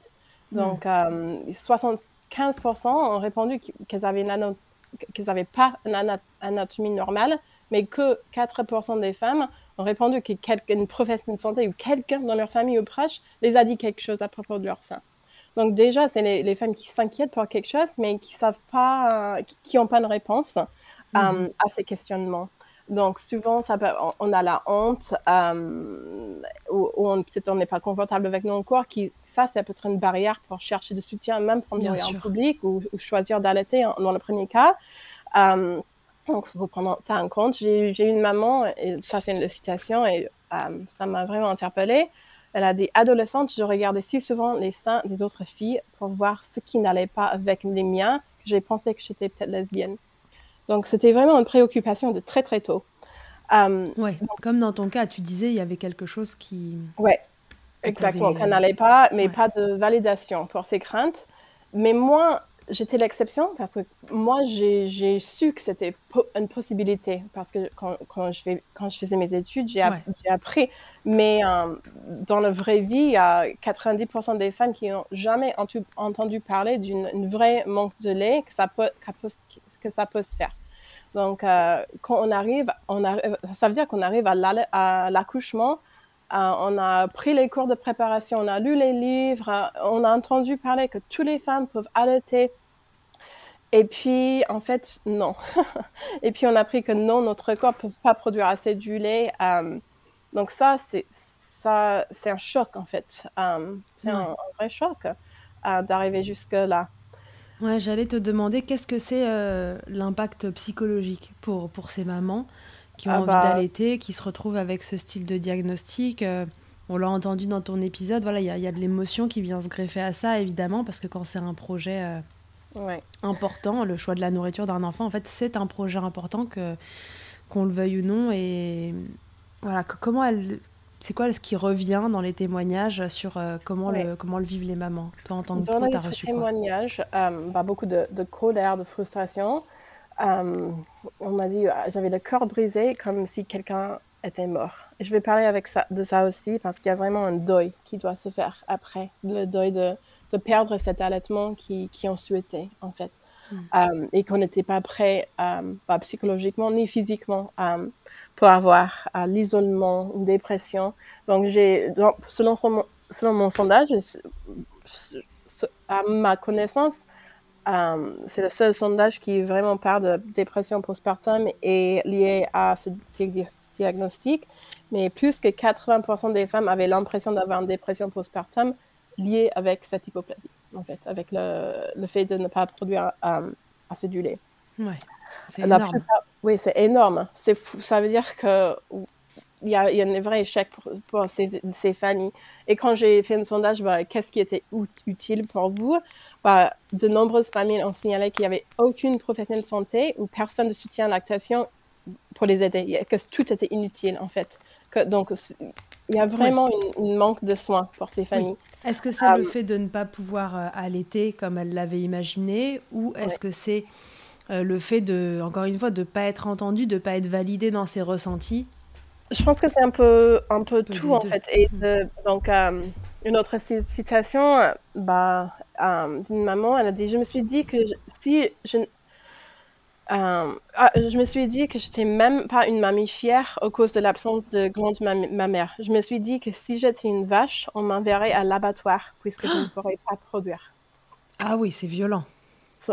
Donc, 75% hmm. euh, ont répondu qu'elles n'avaient pas une anatomie normale, mais que 4% des femmes ont répondu qu'une professionnelle de santé ou quelqu'un dans leur famille ou proche les a dit quelque chose à propos de leur sein. Donc déjà, c'est les, femmes qui s'inquiètent pour quelque chose, mais qui savent pas, qui n'ont pas de réponse euh, mhm. à ces questionnements. Donc souvent, ça on a la honte, euh, ou, peut-être on n'est pas confortable avec nos corps, qui ça, ça peut être une barrière pour chercher de soutien, même pour mourir en public ou, choisir d'allaiter dans le premier cas. Euh, donc, il faut prendre ça en compte. J'ai eu une maman, et ça c'est une citation, et ça m'a vraiment interpellée. Elle a dit Adolescente, je regardais si souvent les seins des autres filles pour voir ce qui n'allait pas avec les miens, que j'ai pensé que j'étais peut-être lesbienne. Donc, c'était vraiment une préoccupation de très très tôt. Euh, oui, comme dans ton cas, tu disais, il y avait quelque chose qui. Oui, exactement, qui n'allait pas, mais pas de validation pour ses craintes. Mais moi, j'étais l'exception parce que moi, j'ai su que c'était une possibilité parce que quand, quand, je, fais, quand je faisais mes études, j'ai appris. Mais euh, dans la vraie vie, il y a 90% des femmes qui n'ont jamais entendu parler d'une vraie manque de lait que ça peut, que ça peut se faire. Donc, euh, quand on arrive, on ça veut dire qu'on arrive à l'accouchement. Euh, on a pris les cours de préparation, on a lu les livres, on a entendu parler que toutes les femmes peuvent allaiter et puis, en fait, non. et puis, on a appris que non, notre corps ne peut pas produire assez du lait. Euh, donc ça, c'est ça, c'est un choc, en fait. Euh, c'est un, vrai choc euh, d'arriver jusque-là. Ouais, j'allais te demander qu'est-ce que c'est l'impact psychologique pour, pour ces mamans? Qui ont ah envie bah d'allaiter, qui se retrouvent avec ce style de diagnostic. on l'a entendu dans ton épisode, voilà, il y, y, a de l'émotion qui vient se greffer à ça, évidemment, parce que quand c'est un projet important. Le choix de la nourriture d'un enfant, en fait, c'est un projet important que qu'on le veuille ou non. Et voilà, comment elle, c'est quoi ce qui revient dans les témoignages sur euh, comment le comment le vivent les mamans? Toi, en tant que dans les témoignages, euh, bah, beaucoup de, de, colère, de frustration. Euh, on m'a dit, j'avais le cœur brisé, comme si quelqu'un était mort. Et je vais parler avec ça, de ça aussi parce qu'il y a vraiment un deuil qui doit se faire après, le deuil de de perdre cet allaitement qui, qui ont souhaité, en fait. Hmm. Euh, et qu'on n'était pas prêt, euh, pas psychologiquement ni physiquement, euh, pour avoir l'isolement, une dépression. Donc, j'ai, selon, selon mon sondage, à ma connaissance, c'est le seul sondage qui vraiment parle de dépression postpartum et lié à ce diagnostic. Mais plus que 80% des femmes avaient l'impression d'avoir une dépression postpartum lié avec cette hypoplasie, en fait, avec le, le fait de ne pas produire euh, assez du lait. Ouais, c'est énorme. oui, c'est énorme. Ça veut dire que il y, a, il y a un vrai échec pour, pour ces, ces, familles. Et quand j'ai fait un sondage, bah, qu'est-ce qui était utile pour vous? Bah, De nombreuses familles ont signalé qu'il n'y avait aucune professionnelle de santé ou personne de soutien à lactation pour les aider, que tout était inutile en fait. Que, donc, il y a vraiment une, manque de soins pour ces familles. Est-ce que c'est le euh, fait de ne pas pouvoir euh, allaiter comme elle l'avait imaginé ou est-ce que c'est euh, le fait de, encore une fois, de ne pas être entendu, de ne pas être validé dans ses ressentis Je pense que c'est un peu, un peu, tout en fait. Et mm. donc, une autre citation bah, d'une maman, elle a dit, je me suis dit que si je, euh, ah, je me suis dit que j'étais même pas une mamie fière à cause de l'absence de glande ma mère. Je me suis dit que si j'étais une vache, on m'enverrait à l'abattoir puisque je ne pourrais pas produire. Ah oui, c'est violent.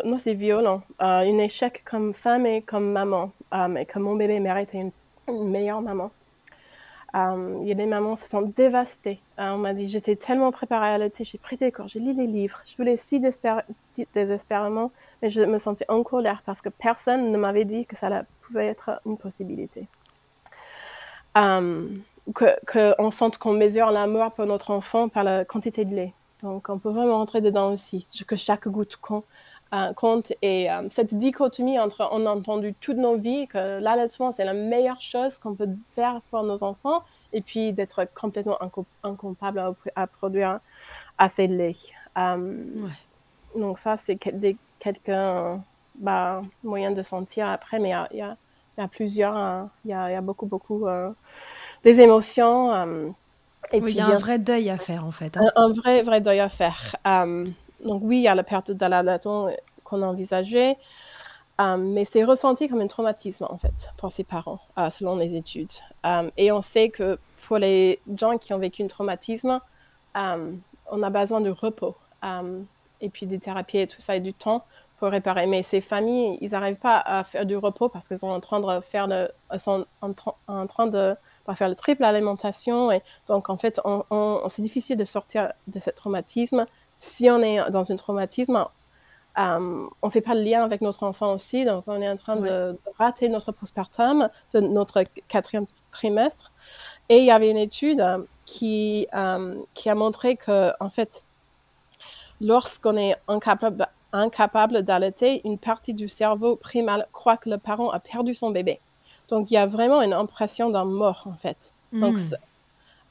non, c'est violent. Euh, un échec comme femme et comme maman. Euh, mais comme mon bébé méritait une, une meilleure maman. Euh, il y a des mamans qui se sont dévastées. Euh, on m'a dit, j'étais tellement préparée à l'été, j'ai pris des cours, j'ai lu les livres, je voulais si désespérément, mais je me sentais en colère parce que personne ne m'avait dit que ça pouvait être une possibilité. Euh, qu'on sente qu'on mesure l'amour pour notre enfant par la quantité de lait. Donc, on peut vraiment rentrer dedans aussi, que chaque goutte compte. Euh, compte. Et euh, cette dichotomie entre on a entendu toutes nos vies que l'allaitement c'est la meilleure chose qu'on peut faire pour nos enfants et puis d'être complètement incapable à, produire assez de lait. Euh, donc ça c'est quelques bah, moyens de sentir après, mais il y a, y a, plusieurs, il y, a, beaucoup beaucoup des émotions. et puis, il y a un vrai deuil à faire en fait. Hein. Un, vrai vrai deuil à faire. Donc oui, il y a la perte de l'allaitement qu'on a envisagé. mais c'est ressenti comme un traumatisme, en fait, pour ses parents, selon les études. et on sait que pour les gens qui ont vécu un traumatisme, on a besoin de repos. et puis des thérapies et tout ça et du temps pour réparer. Mais ces familles, ils n'arrivent pas à faire du repos parce qu'ils sont en train de faire le, sont en, en train de faire le triple alimentation. Et donc, en fait, on, c'est difficile de sortir de ce traumatisme. Si on est dans un traumatisme, euh, on ne fait pas le lien avec notre enfant aussi. Donc, on est en train de, rater notre postpartum, de notre quatrième trimestre. Et il y avait une étude qui, euh, qui a montré que, en fait, lorsqu'on est incapable, incapable d'allaiter, une partie du cerveau primal croit que le parent a perdu son bébé. Donc, il y a vraiment une impression d'un mort, en fait. Donc, hmm.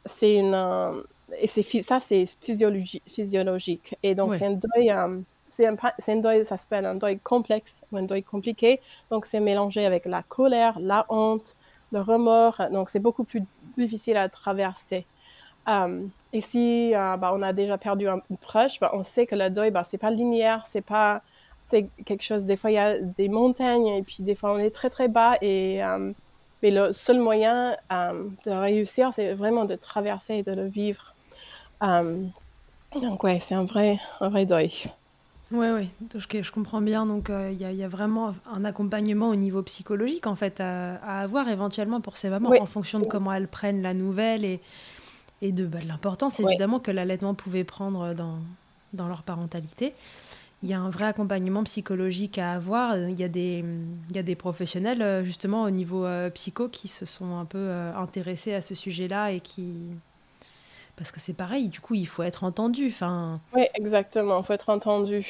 c'est une. Euh, et c'est ça, c'est physiologique. Et donc, c'est un deuil. Euh, c'est un, deuil, ça s'appelle un deuil complexe ou un deuil compliqué. Donc, c'est mélangé avec la colère, la honte, le remords. Donc, c'est beaucoup plus difficile à traverser. Euh, et si bah, on a déjà perdu un, proche, bah, on sait que le deuil, bah, c'est pas linéaire, c'est pas c'est quelque chose, des fois il y a des montagnes et puis des fois on est très très bas et euh, mais le seul moyen euh, de réussir c'est vraiment de traverser et de le vivre. Euh, donc ouais, c'est un vrai, un vrai deuil. Oui, oui, je, je comprends bien. Donc, il y, a vraiment un accompagnement au niveau psychologique, en fait, à, avoir éventuellement pour ces mamans, en fonction de comment elles prennent la nouvelle et, et de, bah, l'importance, évidemment, que l'allaitement pouvait prendre dans, dans leur parentalité il y a un vrai accompagnement psychologique à avoir. Il y a des, il y a des professionnels, euh, justement, au niveau euh, psycho, qui se sont un peu euh, intéressés à ce sujet-là et qui. Parce que c'est pareil, du coup, il faut être entendu. Enfin... Oui, exactement, il faut être entendu.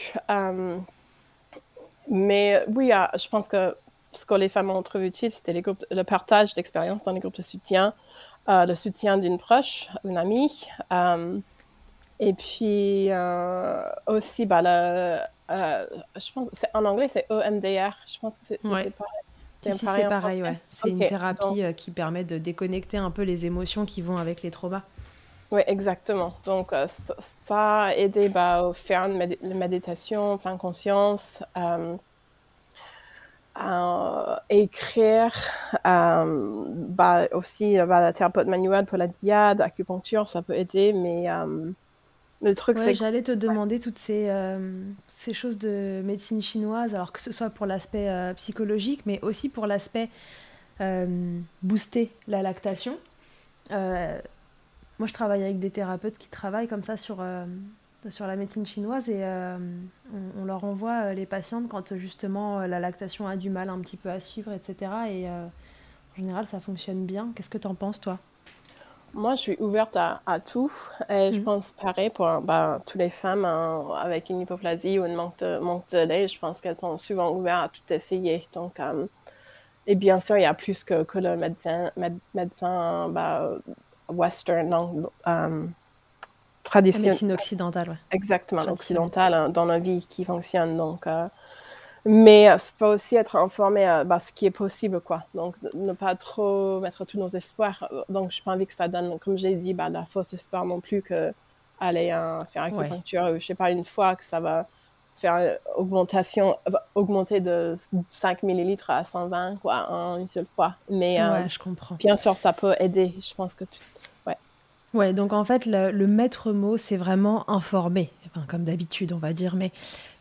mais oui, ah, je pense que ce que les femmes ont trouvé utile, c'était le partage d'expériences dans les groupes de soutien, le soutien d'une proche, une amie. Et puis euh, aussi, bah, le, euh, je pense, en anglais, c'est EMDR. Je pense que c'est pareil. c'est pareil, ouais. C'est une thérapie euh, qui permet de déconnecter un peu les émotions qui vont avec les traumas. Oui, exactement. Donc, ça a aidé bah, à faire une méditation, plein conscience, à écrire, bah, aussi bah, la thérapeute manuelle pour la diade, acupuncture, ça peut aider, mais le truc, c'est j'allais te demander toutes ces, euh, ces choses de médecine chinoise, alors que ce soit pour l'aspect euh, psychologique, mais aussi pour l'aspect euh, booster la lactation. Moi, je travaille avec des thérapeutes qui travaillent comme ça sur, sur la médecine chinoise et on, on, leur envoie les patientes quand justement la lactation a du mal un petit peu à suivre, etc. Et en général, ça fonctionne bien. Qu'est-ce que tu en penses, toi? Moi, je suis ouverte à, tout. Et je mm. pense pareil pour bah, toutes les femmes hein, avec une hypoplasie ou un manque de, manque de lait. Je pense qu'elles sont souvent ouvertes à tout essayer. Donc, euh, et bien sûr, il y a plus que, que le médecin, médecin bah, western, non, euh, traditionnel. Médecine occidentale, ouais. Exactement, occidentale hein, dans la vie qui fonctionne. Donc, euh, mais ça peut aussi être informé à bah, ce qui est possible, quoi. Donc, ne pas trop mettre tous nos espoirs. Donc, je n'ai pas envie que ça donne, comme j'ai dit, bah, la fausse espoir non plus que aller hein, faire acupuncture, ouais. je sais pas, une fois que ça va faire une augmentation, augmenter de 5 millilitres à 120, quoi, en une seule fois. Mais, ouais, euh, je comprends. Bien sûr, ça peut aider. Je pense que tu, Ouais, donc en fait, le, maître mot, c'est vraiment informer, comme d'habitude, on va dire, mais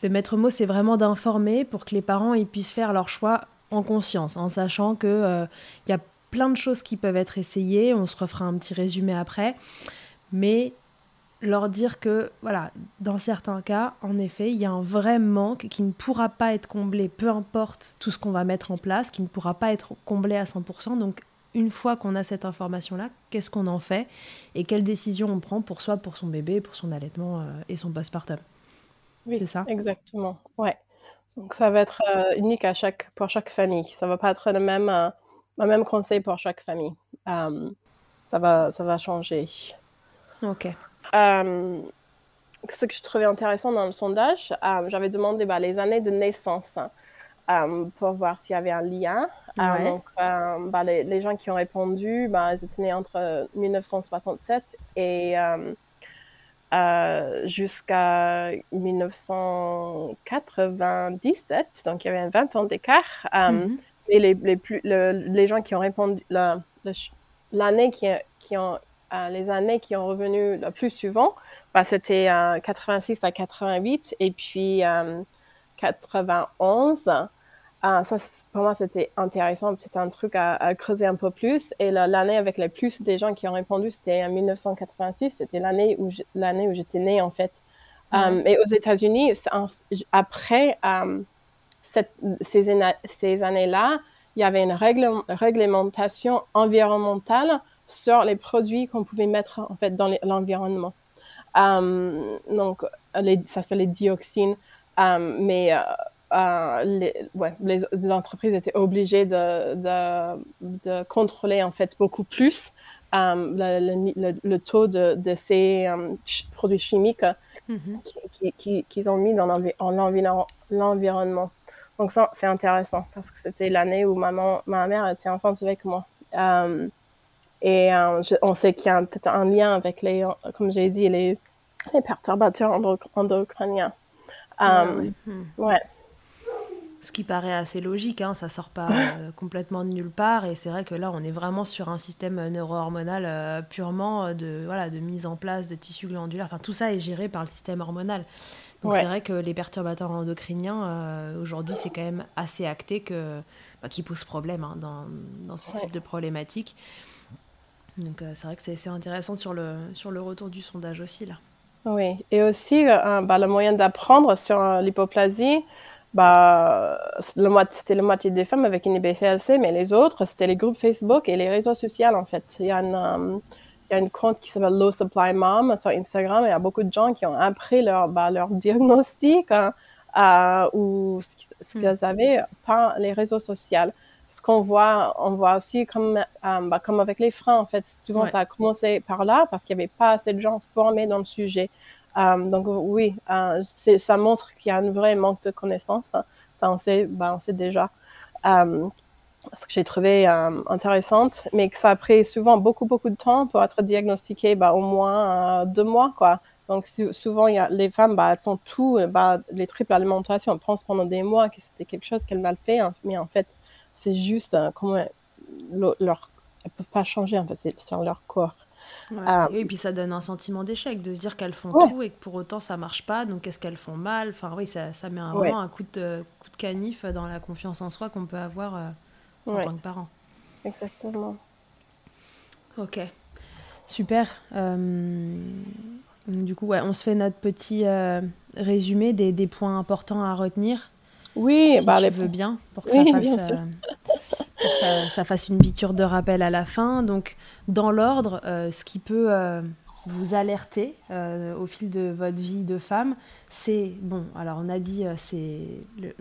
le maître mot, c'est vraiment d'informer pour que les parents ils puissent faire leur choix en conscience, en sachant qu'il euh, y a plein de choses qui peuvent être essayées, on se refera un petit résumé après, mais leur dire que, voilà, dans certains cas, en effet, il y a un vrai manque qui ne pourra pas être comblé, peu importe tout ce qu'on va mettre en place, qui ne pourra pas être comblé à 100%, donc une fois qu'on a cette information-là, qu'est-ce qu'on en fait et quelles décisions on prend pour soi, pour son bébé, pour son allaitement euh, et son postpartum. Oui, c'est ça? Exactement, ouais. Donc ça va être euh, unique à chaque, pour chaque famille. Ça va pas être le même, euh, le même conseil pour chaque famille. ça, va, ça va changer. Ok. ce que je trouvais intéressant dans le sondage, j'avais demandé bah, les années de naissance. Euh, pour voir s'il y avait un lien. Euh, donc, euh, bah, les, gens qui ont répondu, bah, ils étaient nés entre 1967 et jusqu'à 1997, donc il y avait 20 ans d'écart. Mm-hmm. Et les, les, plus, les gens qui ont répondu, l'année qui, qui ont, les années qui ont revenu le plus souvent, bah, c'était 86 à 88 et puis 91. Ah, ça, pour moi, c'était intéressant. C'était un truc à, creuser un peu plus. Et l'année avec le plus des gens qui ont répondu, c'était en 1986. C'était l'année où l'année où j'étais née, en fait. Um, et aux États-Unis, après um, cette, ces, ces années-là, il y avait une réglementation environnementale sur les produits qu'on pouvait mettre en fait dans l'environnement. Um, donc, les, ça s'appelle les dioxines. Mais euh, euh, les, ouais, entreprises étaient obligées de, de, de, contrôler en fait beaucoup plus euh, le, le, taux de, de ces euh, produits chimiques mm-hmm. qu'ils qui, ont mis dans l'environnement. Donc ça, c'est intéressant parce que c'était l'année où maman, ma mère était enceinte avec moi. et on sait qu'il y a peut-être un lien avec les, comme j'ai dit, les, les perturbateurs endocriniens. Ouais. Ce qui paraît assez logique, hein, ça sort pas euh, complètement de nulle part. Et c'est vrai que là, on est vraiment sur un système euh, neuro-hormonal euh, purement de, voilà, de mise en place de tissus glandulaires. Enfin, tout ça est géré par le système hormonal. Donc c'est vrai que les perturbateurs endocriniens, aujourd'hui, c'est quand même assez acté que, bah, qu'ils posent problème hein, dans, dans, ce type de problématique. Donc c'est vrai que c'est intéressant sur le, sur le retour du sondage aussi. là. Oui, et aussi bah, le moyen d'apprendre sur l'hypoplasie bah, c'était la moitié des femmes avec une IBCLC, mais les autres, c'était les groupes Facebook et les réseaux sociaux, en fait. Il y a une, euh, il y a une compte qui s'appelle Low Supply Mom sur Instagram et il y a beaucoup de gens qui ont appris leur, bah, leur diagnostic hein, euh, ou ce qu'ils hmm. avaient par les réseaux sociaux. Qu'on voit, on voit aussi comme, euh, bah, comme avec les freins, en fait, souvent ça a commencé par là parce qu'il n'y avait pas assez de gens formés dans le sujet. Euh, donc oui, euh, ça montre qu'il y a un vrai manque de connaissances. Ça, on sait, bah, on sait déjà. Ce que j'ai trouvé intéressante, mais que ça a pris souvent beaucoup, beaucoup de temps pour être diagnostiqué, bah, au moins deux mois, quoi. Donc souvent, y a, les femmes, bah, elles font tout, bah, les triples alimentations, elles pensent pendant des mois que c'était quelque chose qu'elles mal fait, hein, mais en fait, c'est juste comment leur, elles peuvent pas changer, en fait, c'est leur corps. Ah. et puis ça donne un sentiment d'échec, de se dire qu'elles font tout et que pour autant ça marche pas, donc est-ce qu'elles font mal? Enfin oui, ça, ça met un, vraiment un coup de, coup de canif dans la confiance en soi qu'on peut avoir euh, en tant que parent. Exactement. Ok, super. Euh, du coup, ouais, on se fait notre petit euh, résumé des, des, points importants à retenir. Oui, si bah, tu veux bien, pour que ça fasse ça, fasse une piqûre de rappel à la fin. Donc, dans l'ordre, euh, ce qui peut euh, vous alerter euh, au fil de votre vie de femme, c'est, bon, alors on a dit, c'est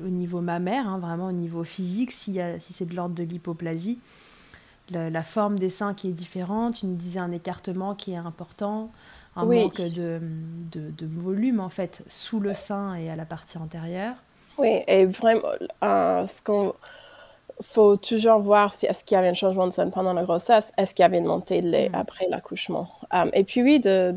au niveau mammaire, hein, vraiment au niveau physique, si, si c'est de l'ordre de l'hypoplasie, la forme des seins qui est différente, tu nous disais un écartement qui est important, un manque de, de, de, volume en fait sous le sein et à la partie antérieure. Oui, et vraiment, ce qu'on faut toujours voir si est-ce qu'il y avait un changement de sein pendant la grossesse, est-ce qu'il y avait une montée de lait mm. après l'accouchement. Um, et puis oui, de,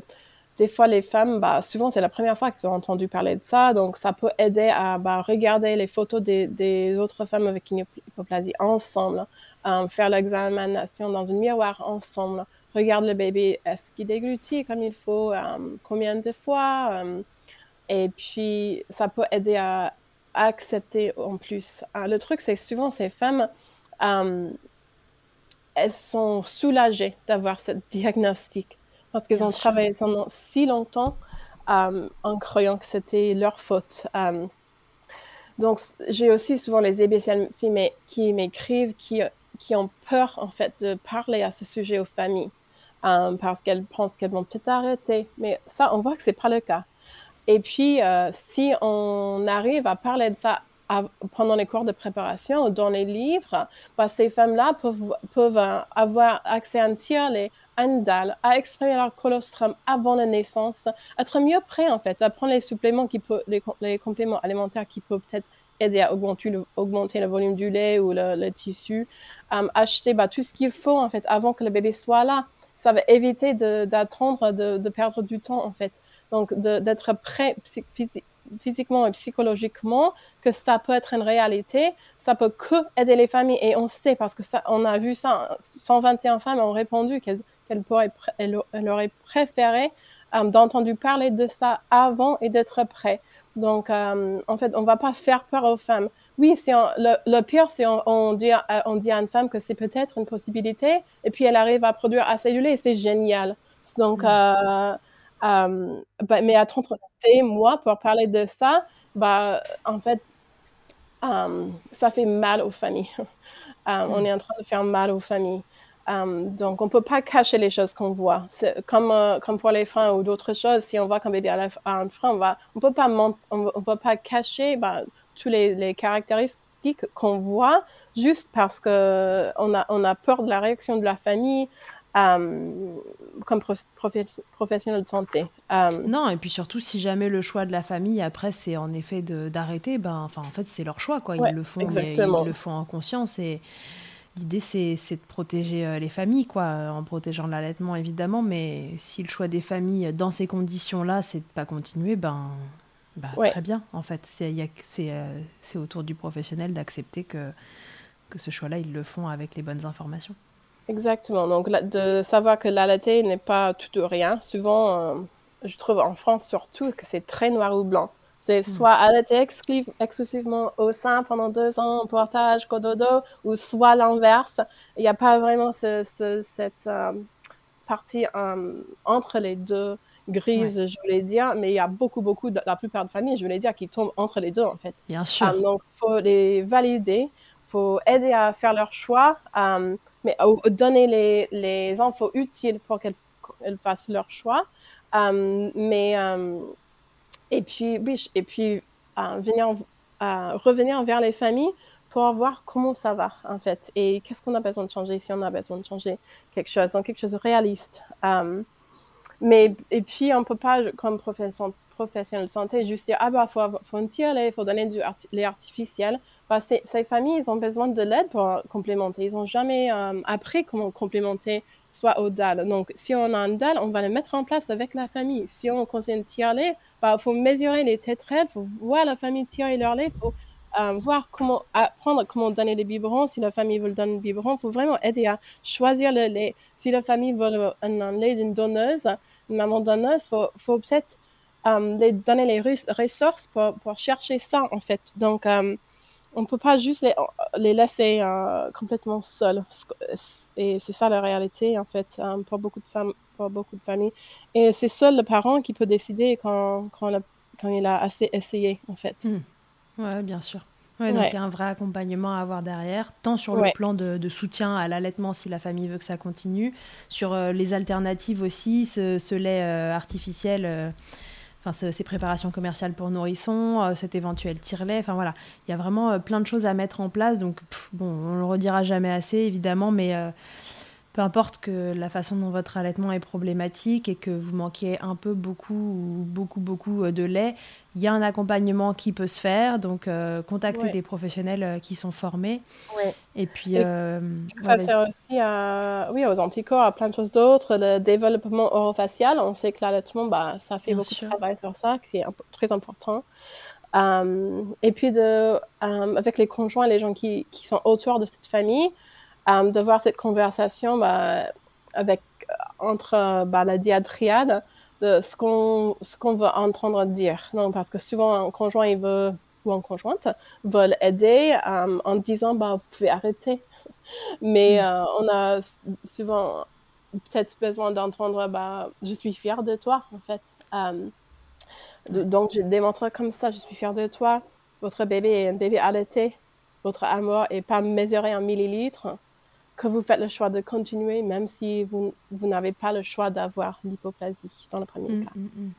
des fois les femmes, bah, souvent c'est la première fois qu'elles ont entendu parler de ça, donc ça peut aider à bah, regarder les photos des, des, autres femmes avec une hypoplasie ensemble, um, faire l'examination dans un miroir ensemble, regarde le bébé, est-ce qu'il déglutit comme il faut, um, combien de fois, et puis ça peut aider à accepter en plus. Ah, le truc, c'est souvent, ces femmes, euh, elles sont soulagées d'avoir ce diagnostic parce qu'elles ont travaillé pendant si longtemps euh, en croyant que c'était leur faute. Euh, donc, j'ai aussi souvent les EBC qui m'écrivent, qui, qui ont peur, en fait, de parler à ce sujet aux familles parce qu'elles pensent qu'elles vont peut-être arrêter. Mais ça, on voit que c'est pas le cas. Et puis, euh, si on arrive à parler de ça pendant les cours de préparation ou dans les livres, bah, ces femmes-là peuvent, euh, avoir accès à un les dalle, à exprimer leur colostrum avant la naissance, être mieux prêts en fait, à prendre les suppléments qui peuvent, les, compléments alimentaires qui peuvent peut-être aider à augmenter le, augmenter le volume du lait ou le, tissu, euh, acheter bah, tout ce qu'il faut en fait avant que le bébé soit là. Ça va éviter d'attendre de, de, perdre du temps en fait. Donc, d'être prêt physiquement et psychologiquement que ça peut être une réalité, ça peut que aider les familles. Et on sait, parce que ça, on a vu ça, 121 femmes ont répondu qu'elles elles, auraient préféré euh, d'entendre parler de ça avant et d'être prêt. Donc, euh, en fait, on va pas faire peur aux femmes. Oui, c'est le, le, pire, c'est on, on, dit, on dit à une femme que c'est peut-être une possibilité, et puis elle arrive à produire assez du lait, c'est génial. Donc, mm. euh, euh, bah, mais à 30 moi, pour parler de ça, bah, en fait, euh, ça fait mal aux familles. Euh, on mm. est en train de faire mal aux familles. donc, on ne peut pas cacher les choses qu'on voit. Comme, comme pour les freins ou d'autres choses, si on voit qu'un bébé a un frein, on ne peut, pas on, peut pas cacher bah, tous les, les caractéristiques qu'on voit juste parce qu'on a, on a peur de la réaction de la famille, euh, comme professionnel de santé. Euh, non, et puis surtout, si jamais le choix de la famille, après, c'est en effet d'arrêter, ben, enfin, en fait, c'est leur choix, quoi. Ils le font, ils, le font en conscience et l'idée, c'est de protéger euh, les familles, quoi, en protégeant l'allaitement, évidemment, mais si le choix des familles, dans ces conditions-là, c'est de pas continuer, ben, ben très bien, en fait. C'est autour du professionnel d'accepter que, que ce choix-là, ils le font avec les bonnes informations. Exactement. Donc, de savoir que l'allaité n'est pas tout ou rien. Souvent, euh, je trouve en France surtout que c'est très noir ou blanc. C'est hmm. soit allaiter exclusivement au sein pendant deux ans portage, cododo, ou soit l'inverse. Il n'y a pas vraiment cette euh, partie euh, entre les deux grises, je voulais dire, mais il y a beaucoup, beaucoup, de, la plupart de familles, je voulais dire, qui tombent entre les deux, en fait. Bien sûr. donc, il faut les valider faut aider à faire leur choix, euh, mais donner les, les, infos utiles pour qu'elles fassent leur choix. Euh, mais euh, et puis et puis venir revenir vers les familles pour voir comment ça va en fait et qu'est-ce qu'on a besoin de changer si on a besoin de changer quelque chose, donc quelque chose de réaliste. Mais et puis on peut pas comme professionnel de santé juste dire ah bah faut faut un il faut donner du lait artificiel bah, ces, familles, ils ont besoin de l'aide pour complémenter. Ils n'ont jamais euh, appris comment complémenter soit au DAL. Donc, si on a un DAL, on va le mettre en place avec la famille. Si on conseille de tirer il bah, faut mesurer les tétrades, il faut voir la famille tirer leur lait, il euh, voir comment apprendre comment donner les biberons. Si la famille veut donner le biberon, il faut vraiment aider à choisir le lait. Si la famille veut un, lait d'une donneuse, une maman donneuse, il faut, peut-être euh, les donner les ressources pour, pour, chercher ça, en fait. Donc, on ne peut pas juste les, les laisser euh, complètement seuls. Et c'est ça la réalité, en fait, euh, pour, beaucoup de femmes, pour beaucoup de familles. Et c'est seul le parent qui peut décider quand, quand, quand il a assez essayé, en fait. Hmm. Oui, bien sûr. Ouais, donc il y a un vrai accompagnement à avoir derrière, tant sur le plan de, soutien à l'allaitement si la famille veut que ça continue, sur euh, les alternatives aussi, ce, lait artificiel enfin ces préparations commerciales pour nourrissons, euh, cet éventuel tire-lait, enfin voilà, il y a vraiment euh, plein de choses à mettre en place. Donc bon, on le redira jamais assez évidemment, mais euh, peu importe que la façon dont votre allaitement est problématique et que vous manquiez un peu beaucoup ou beaucoup beaucoup de lait, il y a un accompagnement qui peut se faire. Donc euh, contactez des professionnels euh, qui sont formés. Et puis euh, ça sert aussi à, oui, aux anticorps, à plein de choses d'autres. Le développement orofacial, on sait que l'allaitement, bah, ça fait beaucoup de travail sur ça, qui est très important. et puis de, avec les conjoints, les gens qui, qui sont autour de cette famille, de voir cette conversation bah, avec, entre bah, la diadriade de ce qu'on ce qu'on veut entendre dire. Non, parce que souvent un conjoint il veut ou une conjointe veulent aider euh, en disant bah vous pouvez arrêter. Mais mm. euh, on a souvent peut-être besoin d'entendre bah je suis fière de toi en fait. Euh, donc je démontre comme ça je suis fière de toi. Votre bébé est un bébé allaité. Votre amour est pas mesuré en millilitres que vous faites le choix de continuer, même si vous, vous n'avez pas le choix d'avoir l'hypoplasie dans le premier mm, cas. Mm, mm.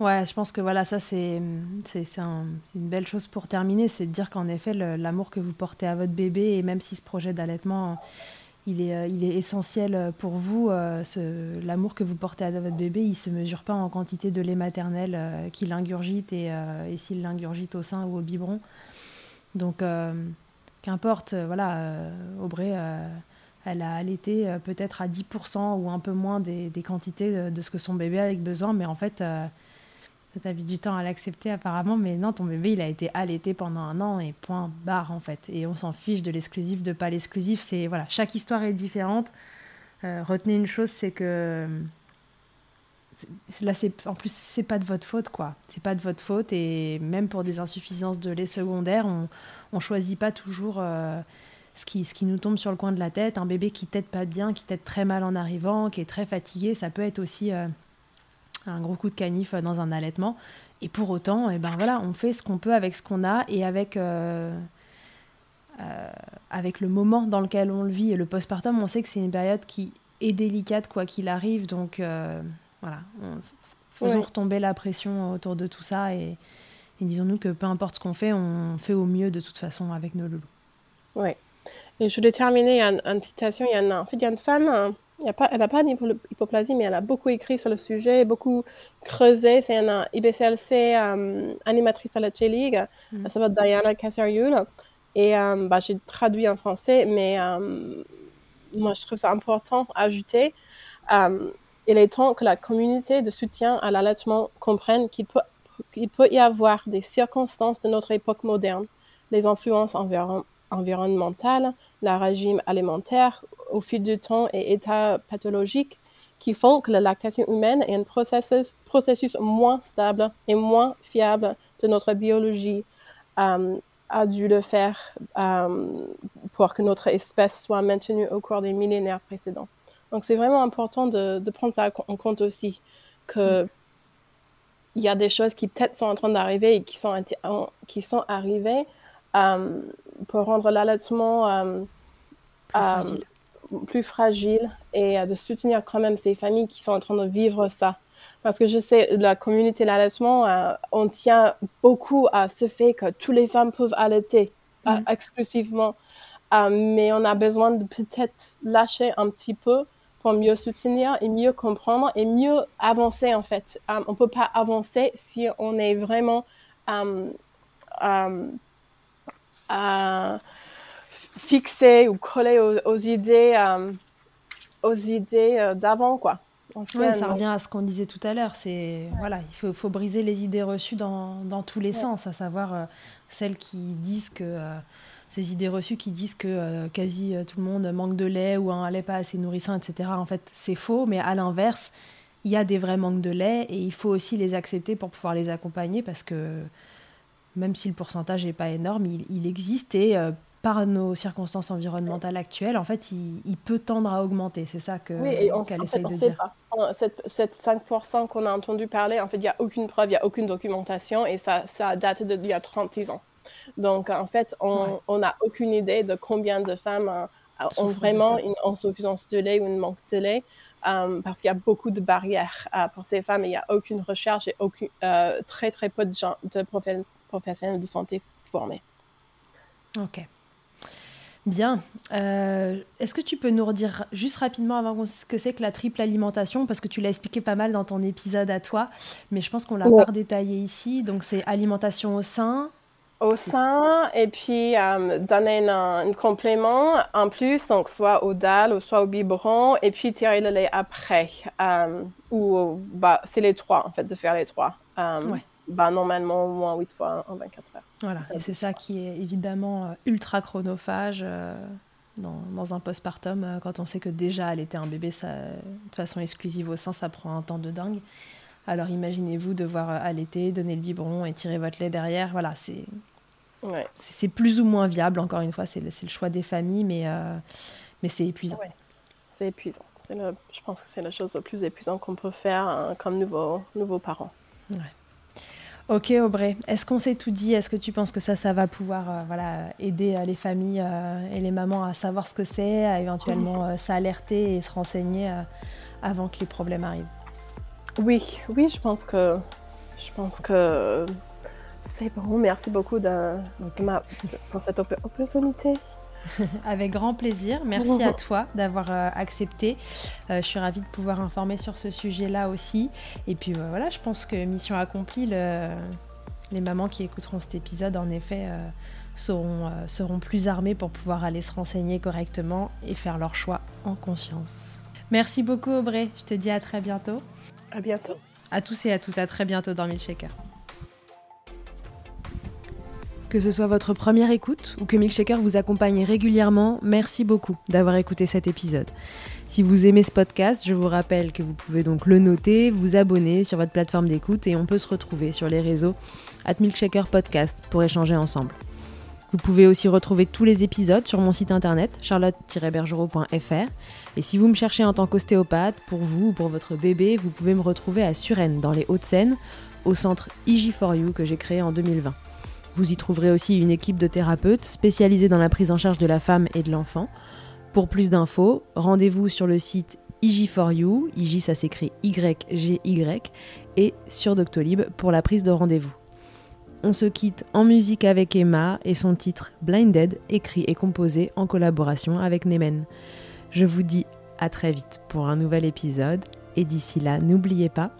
Ouais, je pense que voilà, ça c'est c'est un, une belle chose pour terminer, c'est de dire qu'en effet l'amour que vous portez à votre bébé et même si ce projet d'allaitement il est, euh, il est essentiel pour vous, euh, l'amour que vous portez à votre bébé, il se mesure pas en quantité de lait maternel euh, qu'il ingurgite et, et s'il l'ingurgite au sein ou au biberon. Donc qu'importe, euh, voilà, euh, Aubrey euh, elle a allaité peut-être à 10% ou un peu moins des, quantités de, ce que son bébé avait besoin, mais en fait, ça mis du temps à l'accepter apparemment, mais non, ton bébé, il a été allaité pendant un an et point barre en fait. Et on s'en fiche de l'exclusif, de pas l'exclusif. C'est voilà, chaque histoire est différente. retenez une chose, c'est que là c'est en plus c'est pas de votre faute quoi. C'est pas de votre faute et même pour des insuffisances de lait secondaire on on choisit pas toujours euh, ce qui ce qui nous tombe sur le coin de la tête. Un bébé qui tète pas bien qui tète très mal en arrivant qui est très fatigué ça peut être aussi euh, un gros coup de canif dans un allaitement. Et pour autant et eh ben voilà on fait ce qu'on peut avec ce qu'on a et avec euh, avec le moment dans lequel on le vit. Et le postpartum on sait que c'est une période qui est délicate quoi qu'il arrive. Donc voilà, faisons retomber la pression autour de tout ça et, disons-nous que peu importe ce qu'on fait, on fait au mieux de toute façon avec nos loulous. Oui. Et je voulais terminer une, une citation. Il y, a en fait, il y a une femme, hein, il y a pas, elle n'a pas d'hypoplasie, mais elle a beaucoup écrit sur le sujet, beaucoup creusé. C'est une IBCLC euh, animatrice à la J-League. Mm. Elle s'appelle Diana Cassariul. Et euh, bah, j'ai traduit en français, mais euh, moi, je trouve ça important à ajouter il est temps que la communauté de soutien à l'allaitement comprenne qu'il peut, peut y avoir des circonstances de notre époque moderne, les influences environnementales, le régime alimentaire au fil du temps et états pathologiques qui font que la lactation humaine est un processus, processus moins stable et moins fiable de notre biologie euh, a dû le faire euh, pour que notre espèce soit maintenue au cours des millénaires précédents. Donc c'est vraiment important de, prendre ça en compte aussi, que il y a des choses qui peut-être sont en train d'arriver et qui sont, qui sont arrivées euh, pour rendre l'allaitement euh, plus, fragile. et de soutenir quand même ces familles qui sont en train de vivre ça. Parce que je sais, la communauté de l'allaitement, euh, on tient beaucoup à ce fait que toutes les femmes peuvent allaiter mm. exclusivement. mais on a besoin de peut-être lâcher un petit peu pour mieux soutenir et mieux comprendre et mieux avancer en fait. Euh, on ne peut pas avancer si on est vraiment euh, euh, fixé ou collé aux, idées, aux idées d'avant quoi. ça revient à ce qu'on disait tout à l'heure. C'est voilà, il faut, faut, briser les idées reçues dans, dans tous les sens, à savoir celles qui disent que ces idées reçues qui disent que euh, quasi euh, tout le monde manque de lait ou un lait pas assez nourrissant, etc. En fait, c'est faux, mais à l'inverse, il y a des vrais manques de lait et il faut aussi les accepter pour pouvoir les accompagner parce que même si le pourcentage n'est pas énorme, il, existe et euh, par nos circonstances environnementales actuelles, en fait, il, peut tendre à augmenter. C'est ça que oui, qu'elle essaye de dire. Cette, cette 5% qu'on a entendu parler, en fait, il n'y a aucune preuve, il n'y a aucune documentation et ça, ça date d'il y a 30 ans. Donc, en fait, on n'a aucune idée de combien de femmes euh, ont vraiment une insuffisance de lait ou un manque de lait. Euh, parce qu'il y a beaucoup de barrières euh, pour ces femmes et il n'y a aucune recherche et aucune, très très peu de, gens, de professionnels de santé formés. Ok. Bien. Est-ce que tu peux nous redire juste rapidement avant ce que c'est que la triple alimentation? Parce que tu l'as expliqué pas mal dans ton épisode à toi, mais je pense qu'on l'a pas détaillé ici. Donc c'est alimentation au sein, au sein et puis euh, donner un, complément en plus, donc soit au dalle ou soit au biberon et puis tirer le lait après. Euh, ou bah, c'est les trois en fait, de faire les trois. Euh, bah, normalement au moins 8 fois en 24 heures. Voilà, et c'est ça qui est évidemment ultra chronophage. Dans, dans, un postpartum, quand on sait que déjà allaiter un bébé ça, de façon exclusive au sein, ça prend un temps de dingue. Alors imaginez-vous devoir allaiter, donner le biberon et tirer votre lait derrière. Voilà, c'est c'est plus ou moins viable, encore une fois, c'est le, le, choix des familles, mais, euh, mais c'est épuisant. C'est épuisant. Le, je pense que c'est la chose la plus épuisante qu'on peut faire hein, comme nouveaux nouveau parents. Ok Aubrey, est-ce qu'on s'est tout dit? Est-ce que tu penses que ça, ça va pouvoir euh, voilà, aider euh, les familles et les mamans à savoir ce que c'est, à éventuellement s'alerter et se renseigner avant que les problèmes arrivent? Oui, oui, je pense que je pense que c'est bon, merci beaucoup de, ma, pour cette opportunité. Avec grand plaisir. Merci à toi d'avoir euh, accepté. Euh, je suis ravie de pouvoir informer sur ce sujet-là aussi. Et puis euh, voilà, je pense que mission accomplie. Le... Les mamans qui écouteront cet épisode, en effet, seront, seront plus armés pour pouvoir aller se renseigner correctement et faire leur choix en conscience. Merci beaucoup Aubrey, je te dis à très bientôt. À bientôt. À tous et à toutes, à très bientôt dans Milkshaker. Que ce soit votre première écoute ou que Milkshaker vous accompagne régulièrement, merci beaucoup d'avoir écouté cet épisode. Si vous aimez ce podcast, je vous rappelle que vous pouvez donc le noter, vous abonner sur votre plateforme d'écoute et on peut se retrouver sur les réseaux at Milkshaker Podcast pour échanger ensemble. Vous pouvez aussi retrouver tous les épisodes sur mon site internet charlotte-bergerot.fr et si vous me cherchez en tant qu'ostéopathe, pour vous ou pour votre bébé, vous pouvez me retrouver à Suresnes dans les Hauts-de-Seine au centre IG4U que j'ai créé en 2020. Vous y trouverez aussi une équipe de thérapeutes spécialisés dans la prise en charge de la femme et de l'enfant. Pour plus d'infos, rendez-vous sur le site IG4U, IG ça s'écrit Y-G-Y, et sur Doctolib pour la prise de rendez-vous. On se quitte en musique avec Emma et son titre Blinded, écrit et composé en collaboration avec Nemen. Je vous dis à très vite pour un nouvel épisode et d'ici là, n'oubliez pas,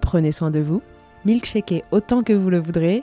prenez soin de vous, milkshakez autant que vous le voudrez